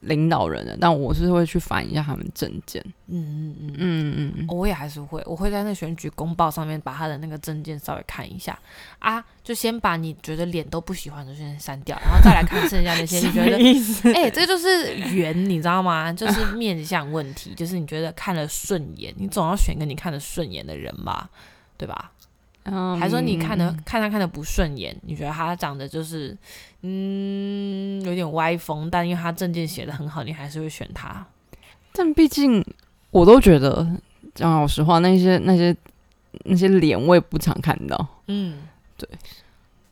[SPEAKER 2] 领导人的，但我是会去翻一下他们证件。
[SPEAKER 1] 嗯嗯嗯。
[SPEAKER 2] 嗯嗯嗯，
[SPEAKER 1] 我也还是会，我会在那选举公报上面把他的那个证件稍微看一下啊，就先把你觉得脸都不喜欢的先删掉，然后再来看剩下那些你觉得？哎、这就是缘，你知道吗？就是面相问题，就是你觉得看了顺眼，你总要选一个你看得顺眼的人吧，对吧？
[SPEAKER 2] 嗯
[SPEAKER 1] 还说你看的看他看的不顺眼，你觉得他长得就是嗯有点歪风，但因为他证件写的很好，你还是会选他。
[SPEAKER 2] 但毕竟我都觉得，讲老实话，那些那些那些脸我也不常看到。
[SPEAKER 1] 嗯，
[SPEAKER 2] 对，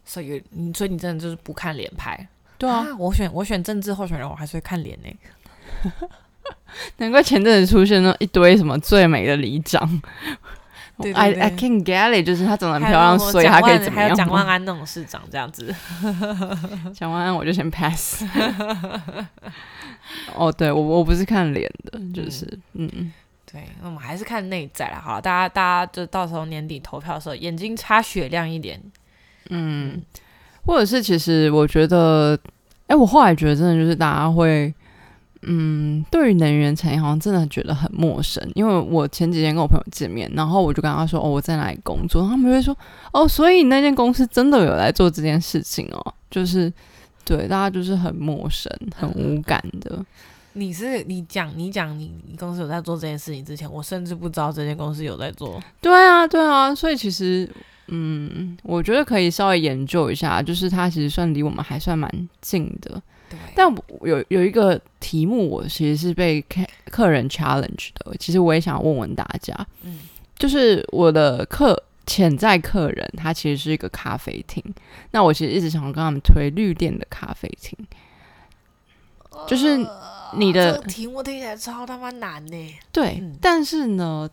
[SPEAKER 1] 所以你所以你真的就是不看脸拍。
[SPEAKER 2] 对啊，
[SPEAKER 1] 我选我选政治候选人，我还是会看脸呢、
[SPEAKER 2] 难怪前阵子出现了一堆什么最美的里长。
[SPEAKER 1] 对对
[SPEAKER 2] I
[SPEAKER 1] 对
[SPEAKER 2] I can get it，就是她长得很漂亮，所以她可以怎么样？
[SPEAKER 1] 蒋万安那种市长这样子。
[SPEAKER 2] 蒋万安我就先 pass。哦，对我我不是看脸的，就是嗯嗯
[SPEAKER 1] 对，那我们还是看内在啦。好了，大家大家就到时候年底投票的时候，眼睛擦雪亮一点。
[SPEAKER 2] 嗯，或者是其实我觉得，哎、我后来觉得真的就是大家会，嗯，对于能源产业好像真的觉得很陌生。因为我前几天跟我朋友见面，然后我就跟他说，哦，我在哪里工作，他们就会说，哦，所以那间公司真的有在做这件事情哦，就是对大家就是很陌生、很无感的。
[SPEAKER 1] 你是你讲你讲你你公司有在做这件事情之前，我甚至不知道这间公司有在做。
[SPEAKER 2] 对啊，对啊，所以其实，嗯，我觉得可以稍微研究一下，就是它其实算离我们还算蛮近的。
[SPEAKER 1] 对，
[SPEAKER 2] 但我有有一个题目，我其实是被客客人 challenge 的，其实我也想问问大家，
[SPEAKER 1] 嗯。
[SPEAKER 2] 就是我的客潜在客人，他其实是一个咖啡厅，那我其实一直想要跟他们推绿店的咖啡厅，就是你的
[SPEAKER 1] 这个题目听起来超他妈难呢。
[SPEAKER 2] 对，
[SPEAKER 1] 嗯
[SPEAKER 2] 但是呢，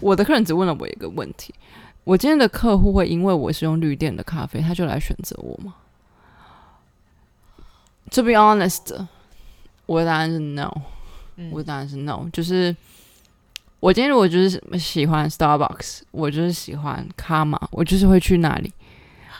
[SPEAKER 2] 我的客人只问了我一个问题：我今天的客户会因为我是用绿店的咖啡，他就来选择我吗？To be honest，我的答案是 no。
[SPEAKER 1] 嗯
[SPEAKER 2] 我的答案是 no，就是我今天如果就是喜欢 Starbucks，我就是喜欢卡玛，我就是会去那里，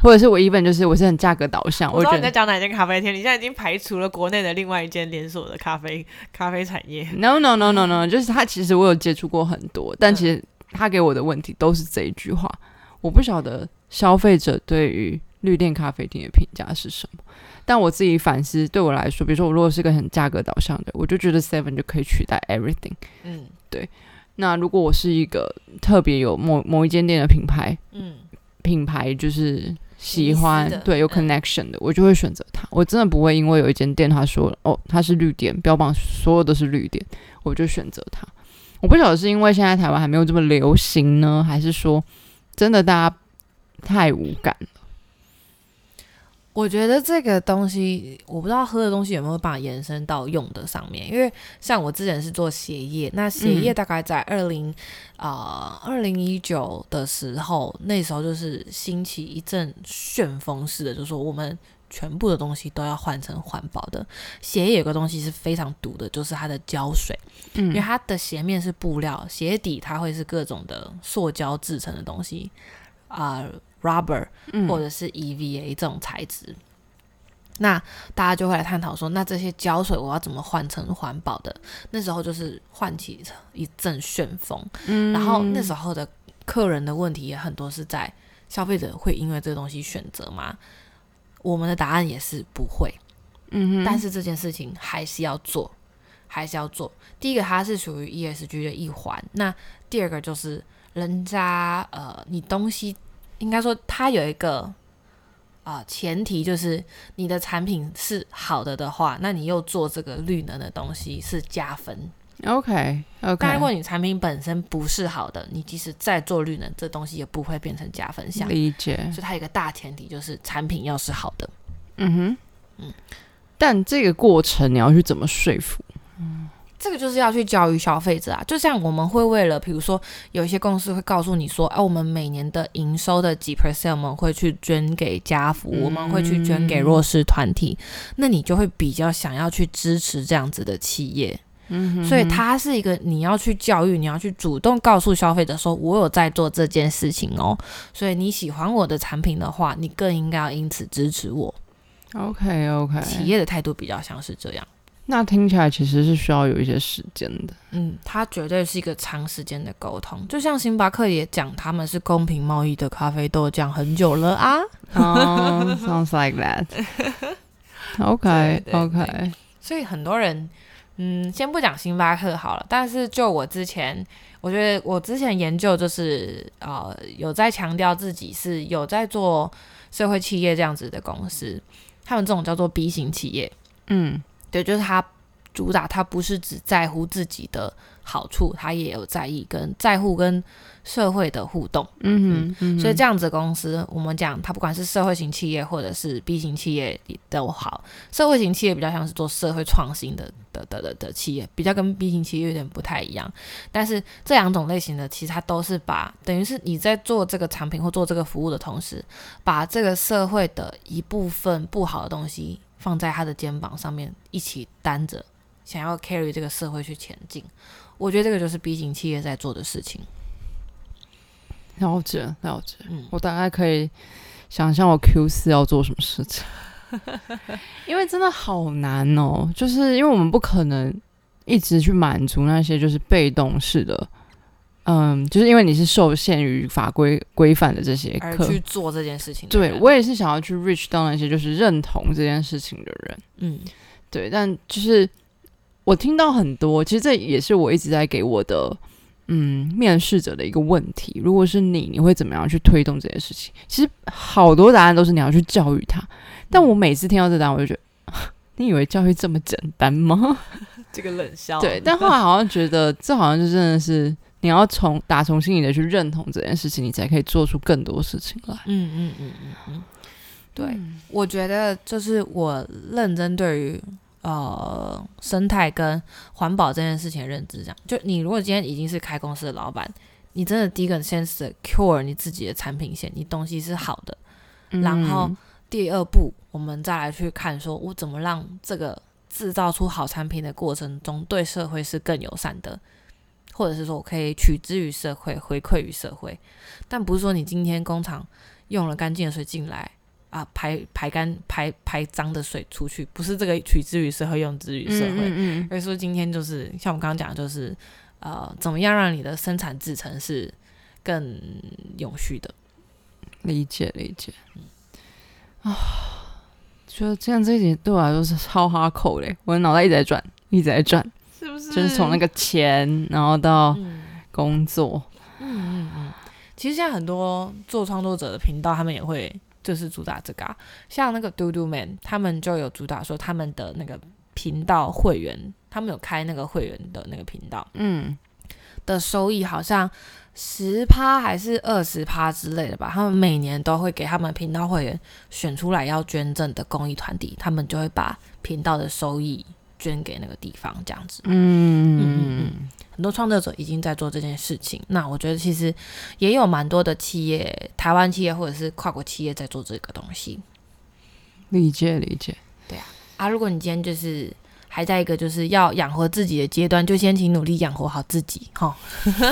[SPEAKER 2] 或者是我 even 就是我是很价格导向，
[SPEAKER 1] 我知道你在讲哪间咖啡店，你现在已经排除了国内的另外一间连锁的咖啡咖啡产业。
[SPEAKER 2] no no no no no，就是他其实我有接触过很多，但其实他给我的问题都是这一句话，我不晓得消费者对于绿店咖啡厅的评价是什么。但我自己反思，对我来说，比如说我如果是个很价格导向的，我就觉得 Seven 就可以取代 everything。
[SPEAKER 1] 嗯对
[SPEAKER 2] 那如果我是一个特别有某某一间店的品牌，
[SPEAKER 1] 嗯
[SPEAKER 2] 品牌就是喜欢对有
[SPEAKER 1] 嗯
[SPEAKER 2] connection 的，我就会选择它。我真的不会因为有一间店他说哦它是绿店，标榜所有都是绿店，我就选择它。我不晓得是因为现在台湾还没有这么流行呢，还是说真的大家太无感了。
[SPEAKER 1] 我觉得这个东西，我不知道喝的东西有没有办法延伸到用的上面，因为像我之前是做鞋业，那鞋业
[SPEAKER 2] 嗯。
[SPEAKER 1] 大概在二零啊二零一九的时候，那时候就是兴起一阵旋风式的，就说我们全部的东西都要换成环保的。鞋业有个东西是非常毒的，就是它的胶水，因为
[SPEAKER 2] 嗯
[SPEAKER 1] 它的鞋面是布料，鞋底它会是各种的塑胶制成的东西啊、rubber。
[SPEAKER 2] 嗯
[SPEAKER 1] 或者是 EVA 这种材质。那大家就会来探讨说，那这些胶水我要怎么换成环保的？那时候就是唤起一阵旋风，
[SPEAKER 2] 嗯
[SPEAKER 1] 然后那时候的客人的问题也很多是在消费者会因为这个东西选择吗？我们的答案也是不会，
[SPEAKER 2] 嗯哼，
[SPEAKER 1] 但是这件事情还是要做，还是要做。第一个，它是属于 ESG 的一环；那第二个就是人家呃，你东西应该说它有一个啊、前提，就是你的产品是好的的话，那你又做这个绿能的东西是加分。
[SPEAKER 2] OK
[SPEAKER 1] 但如果你产品本身不是好的，你即使再做绿能，这东西也不会变成加分项。
[SPEAKER 2] 理解，
[SPEAKER 1] 所以它有一个大前提，就是产品要是好的。
[SPEAKER 2] 嗯哼，
[SPEAKER 1] 嗯
[SPEAKER 2] 但这个过程你要去怎么说服？
[SPEAKER 1] 这个就是要去教育消费者啊，就像我们会为了，比如说有一些公司会告诉你说，哎、我们每年的营收的几 percent 我们会去捐给家福，我们会去捐给弱势团体，那你就会比较想要去支持这样子的企业。
[SPEAKER 2] 嗯哼
[SPEAKER 1] 所以它是一个你要去教育，你要去主动告诉消费者说，我有在做这件事情哦。所以你喜欢我的产品的话，你更应该要因此支持我。
[SPEAKER 2] OK OK，
[SPEAKER 1] 企业的态度比较像是这样。
[SPEAKER 2] 那听起来其实是需要有一些时间的。
[SPEAKER 1] 嗯，它绝对是一个长时间的沟通，就像星巴克也讲他们是公平贸易的咖啡豆酱很久了啊。
[SPEAKER 2] 哦、s o u n d s like that。OK
[SPEAKER 1] 对对
[SPEAKER 2] OK，
[SPEAKER 1] 所以很多人，嗯，先不讲星巴克好了，但是就我之前，我觉得我之前研究就是呃有在强调自己是有在做社会企业这样子的公司，他们这种叫做 B 型企业，
[SPEAKER 2] 嗯
[SPEAKER 1] 对，就是他主打他不是只在乎自己的好处，他也有在意跟在乎跟社会的互动。
[SPEAKER 2] 嗯哼
[SPEAKER 1] 所以这样子的公司，我们讲它不管是社会型企业或者是 B 型企业都好，社会型企业比较像是做社会创新的的的的的企业，比较跟 B 型企业有点不太一样。但是这两种类型的，其实它都是把等于是你在做这个产品或做这个服务的同时，把这个社会的一部分不好的东西放在他的肩膀上面一起担着，想要 carry 这个社会去前进。我觉得这个就是 B 型企业在做的事情。
[SPEAKER 2] 了解了解，
[SPEAKER 1] 嗯
[SPEAKER 2] 我大概可以想象我 Q 四要做什么事情，因为真的好难哦，就是因为我们不可能一直去满足那些就是被动式的。嗯，就是因为你是受限于法规规范的这些
[SPEAKER 1] 而
[SPEAKER 2] 课，
[SPEAKER 1] 去做这件事情。
[SPEAKER 2] 对我也是想要去 reach 到那些就是认同这件事情的人，
[SPEAKER 1] 嗯
[SPEAKER 2] 对，但就是我听到很多，其实这也是我一直在给我的嗯面试者的一个问题。如果是你，你会怎么样去推动这件事情？其实好多答案都是你要去教育他，但我每次听到这答案，我就觉得，你以为教育这么简单吗？
[SPEAKER 1] 这个冷笑
[SPEAKER 2] 对，但后来好像觉得这好像就真的是你要从打从心里的去认同这件事情，你才可以做出更多事情来。
[SPEAKER 1] 嗯嗯嗯嗯嗯，对，
[SPEAKER 2] 嗯
[SPEAKER 1] 我觉得就是我认真对于呃生态跟环保这件事情的认知，这样，就你如果今天已经是开公司的老板，你真的第一个先 secure 你自己的产品线，你东西是好的，然后
[SPEAKER 2] 嗯
[SPEAKER 1] 第二步我们再来去看，说我怎么让这个制造出好产品的过程中对社会是更友善的，或者是说我可以取之于社会，回馈于社会，但不是说你今天工厂用了干净的水进来啊，排排干排排脏的水出去，不是这个取之于社会，用之于社会，
[SPEAKER 2] 嗯嗯
[SPEAKER 1] 而是说今天就是像我们刚刚讲的，就是呃，怎么样让你的生产制成是更永续的。
[SPEAKER 2] 理解理解。啊，觉得这样这一点对我来说是超哈口嘞，我的脑袋一直在转，一直在转，
[SPEAKER 1] 是不是
[SPEAKER 2] 就是从那个钱，然后到
[SPEAKER 1] 嗯
[SPEAKER 2] 工作，
[SPEAKER 1] 嗯嗯嗯，其实现在很多做创作者的频道，他们也会就是主打这个啊。像那个嘟嘟 man，他们就有主打说他们的那个频道会员，他们有开那个会员的那个频道，
[SPEAKER 2] 嗯，
[SPEAKER 1] 的收益好像十趴还是二十趴之类的吧。他们每年都会给他们频道会员选出来要捐赠的公益团体，他们就会把频道的收益捐给那个地方，这样子。
[SPEAKER 2] 嗯嗯嗯，
[SPEAKER 1] 很多创作者已经在做这件事情。那我觉得其实也有蛮多的企业，台湾企业或者是跨国企业在做这个东西
[SPEAKER 2] 理解理解。
[SPEAKER 1] 对啊啊。如果你今天就是还在一个就是要养活自己的阶段，就先请努力养活好自己，哈，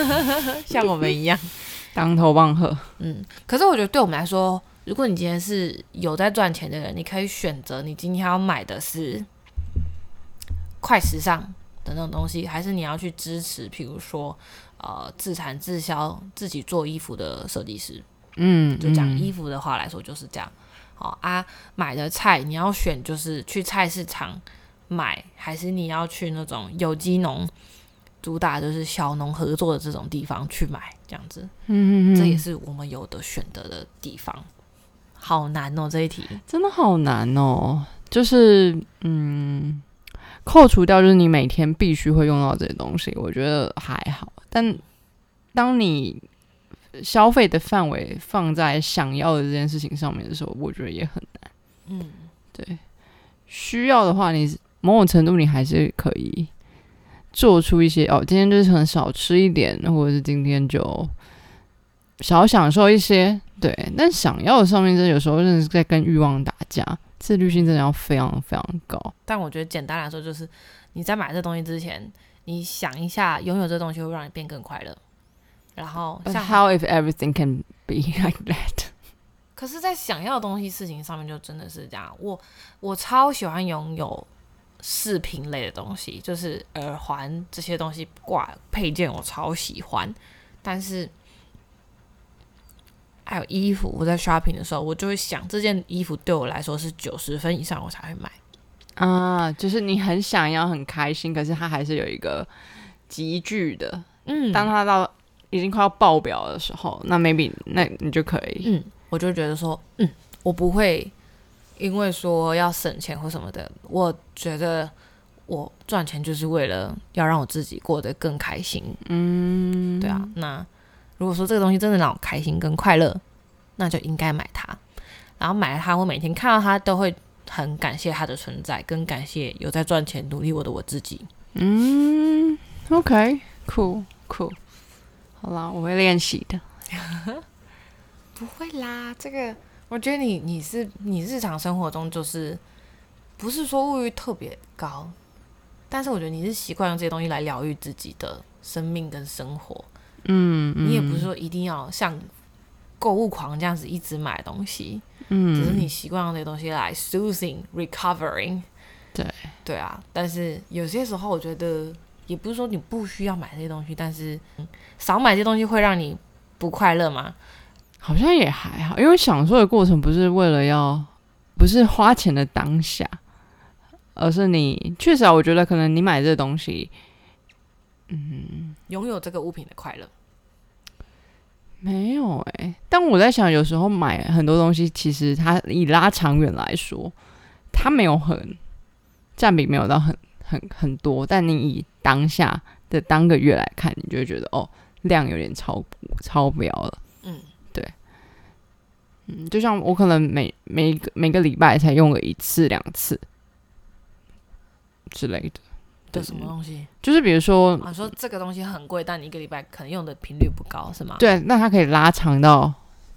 [SPEAKER 1] 像我们一样。
[SPEAKER 2] 当头棒喝，
[SPEAKER 1] 嗯，可是我觉得对我们来说，如果你今天是有在赚钱的人，你可以选择你今天要买的是快时尚的那种东西，还是你要去支持，譬如说呃自产自销、自己做衣服的设计师。
[SPEAKER 2] 嗯，
[SPEAKER 1] 就讲
[SPEAKER 2] 嗯
[SPEAKER 1] 衣服的话来说就是这样。好啊，买的菜你要选就是去菜市场买，还是你要去那种有机农主打就是小农合作的这种地方去买，这样子，
[SPEAKER 2] 嗯嗯嗯，
[SPEAKER 1] 这也是我们有的选择的地方。好难哦，这一题。
[SPEAKER 2] 真的好难哦。就是嗯，扣除掉就是你每天必须会用到这些东西，我觉得还好。但当你消费的范围放在想要的这件事情上面的时候，我觉得也很难。
[SPEAKER 1] 嗯，
[SPEAKER 2] 对，需要的话，你某种程度你还是可以做出一些哦，今天就是很少吃一点，或者是今天就少享受一些。对，但想要的上面，真的有时候真的是在跟欲望打架，自律性真的要非常非常高。
[SPEAKER 1] 但我觉得简单来说就是你在买这东西之前，你想一下，拥有这东西会让你变更快乐。然后像
[SPEAKER 2] how if everything can be like that？
[SPEAKER 1] 可是，在想要的东西事情上面，就真的是这样。我我超喜欢拥有饰品类的东西，就是耳环这些东西挂配件，我超喜欢。但是还有衣服，我在 shopping 的时候，我就会想，这件衣服对我来说是九十分以上，我才会买。
[SPEAKER 2] 啊，就是你很想要很开心，可是它还是有一个急剧的。
[SPEAKER 1] 嗯
[SPEAKER 2] 当它到已经快要爆表的时候，那 maybe 那你就可以。
[SPEAKER 1] 嗯，我就觉得说，嗯，我不会因为说要省钱或什么的，我觉得我赚钱就是为了要让我自己过得更开心。
[SPEAKER 2] 嗯，
[SPEAKER 1] 对啊，那如果说这个东西真的让我开心跟快乐，那就应该买它。然后买了它，我每天看到它都会很感谢它的存在，跟感谢有在赚钱努力我的我自己。
[SPEAKER 2] 嗯，OK，cool cool，好啦，我会练习的。
[SPEAKER 1] 不会啦，这个我觉得你你是你日常生活中就是不是说物欲特别高，但是我觉得你是习惯用这些东西来疗愈自己的生命跟生活。
[SPEAKER 2] 嗯，
[SPEAKER 1] 你也不是说一定要像购物狂这样子一直买东西，
[SPEAKER 2] 嗯，
[SPEAKER 1] 只是你习惯用这些东西来 soothing recovering。
[SPEAKER 2] 对
[SPEAKER 1] 对啊，但是有些时候我觉得也不是说你不需要买这些东西，但是嗯少买这些东西会让你不快乐吗？
[SPEAKER 2] 好像也还好，因为享受的过程不是为了要，不是花钱的当下，而是你确实啊，我觉得可能你买这个东西，
[SPEAKER 1] 拥有这个物品的快乐。
[SPEAKER 2] 没有哎、但我在想，有时候买很多东西，其实它以拉长远来说，它没有很占比没有到很很很多，但你以当下的当个月来看，你就会觉得哦，量有点超超标了。
[SPEAKER 1] 嗯，对
[SPEAKER 2] 嗯，就像我可能每每个每个礼拜才用个一次两次之类的，
[SPEAKER 1] 的什么东西？
[SPEAKER 2] 就是比如说，
[SPEAKER 1] 啊，说这个东西很贵，但你一个礼拜可能用的频率不高，是吗？，
[SPEAKER 2] 对，那它可以拉长到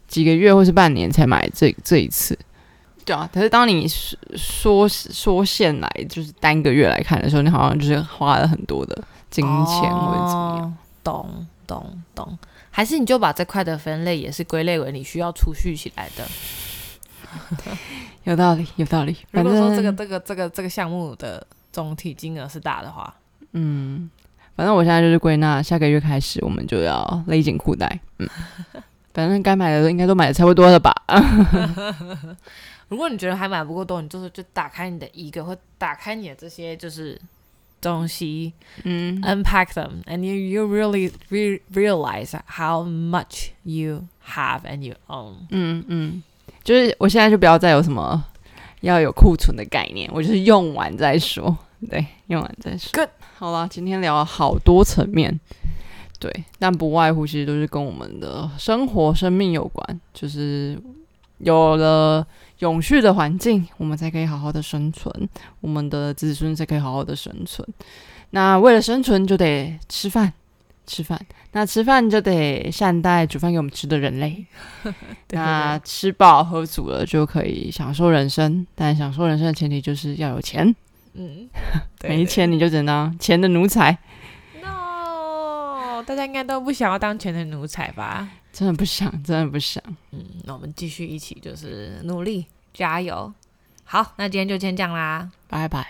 [SPEAKER 2] 几个月或是半年才买这这一次。对啊，可是当你缩缩线来就是单个月来看的时候，你好像就是花了很多的金钱或者怎么样。
[SPEAKER 1] 哦？懂懂懂，还是你就把这块的分类也是归类为你需要储蓄起来的。
[SPEAKER 2] 有道理，有道理。
[SPEAKER 1] 如果说这个这个这个这个项目的总体金额是大的话，
[SPEAKER 2] 嗯，反正我现在就是归纳，下个月开始我们就要勒紧裤带。嗯，反正该买的应该都买的差不多了吧？
[SPEAKER 1] 如果你觉得还买不够多，你就是就打开你的一个，或打开你的这些就是东西
[SPEAKER 2] 嗯
[SPEAKER 1] ，，unpack them, and you you really re realize how much you have and you own。
[SPEAKER 2] 嗯嗯，就是我现在就不要再有什么要有库存的概念，我就是用完再说。对，用完再说。
[SPEAKER 1] Good
[SPEAKER 2] 好了，今天聊了好多层面，对，但不外乎其实都是跟我们的生活、生命有关，就是有了永续的环境，我们才可以好好的生存，我们的子孙才可以好好的生存。那为了生存，就得吃饭，吃饭。那吃饭就得善待煮饭给我们吃的人类。那吃饱喝足了就可以享受人生，但享受人生的前提就是要有钱，
[SPEAKER 1] 嗯，对
[SPEAKER 2] 没钱你就只能当钱的奴才。
[SPEAKER 1] ，no，大家应该都不想要当钱的奴才吧？
[SPEAKER 2] 真的不想，真的不想。
[SPEAKER 1] 嗯，那我们继续一起就是努力加油。好，那今天就先这样啦。
[SPEAKER 2] 拜拜。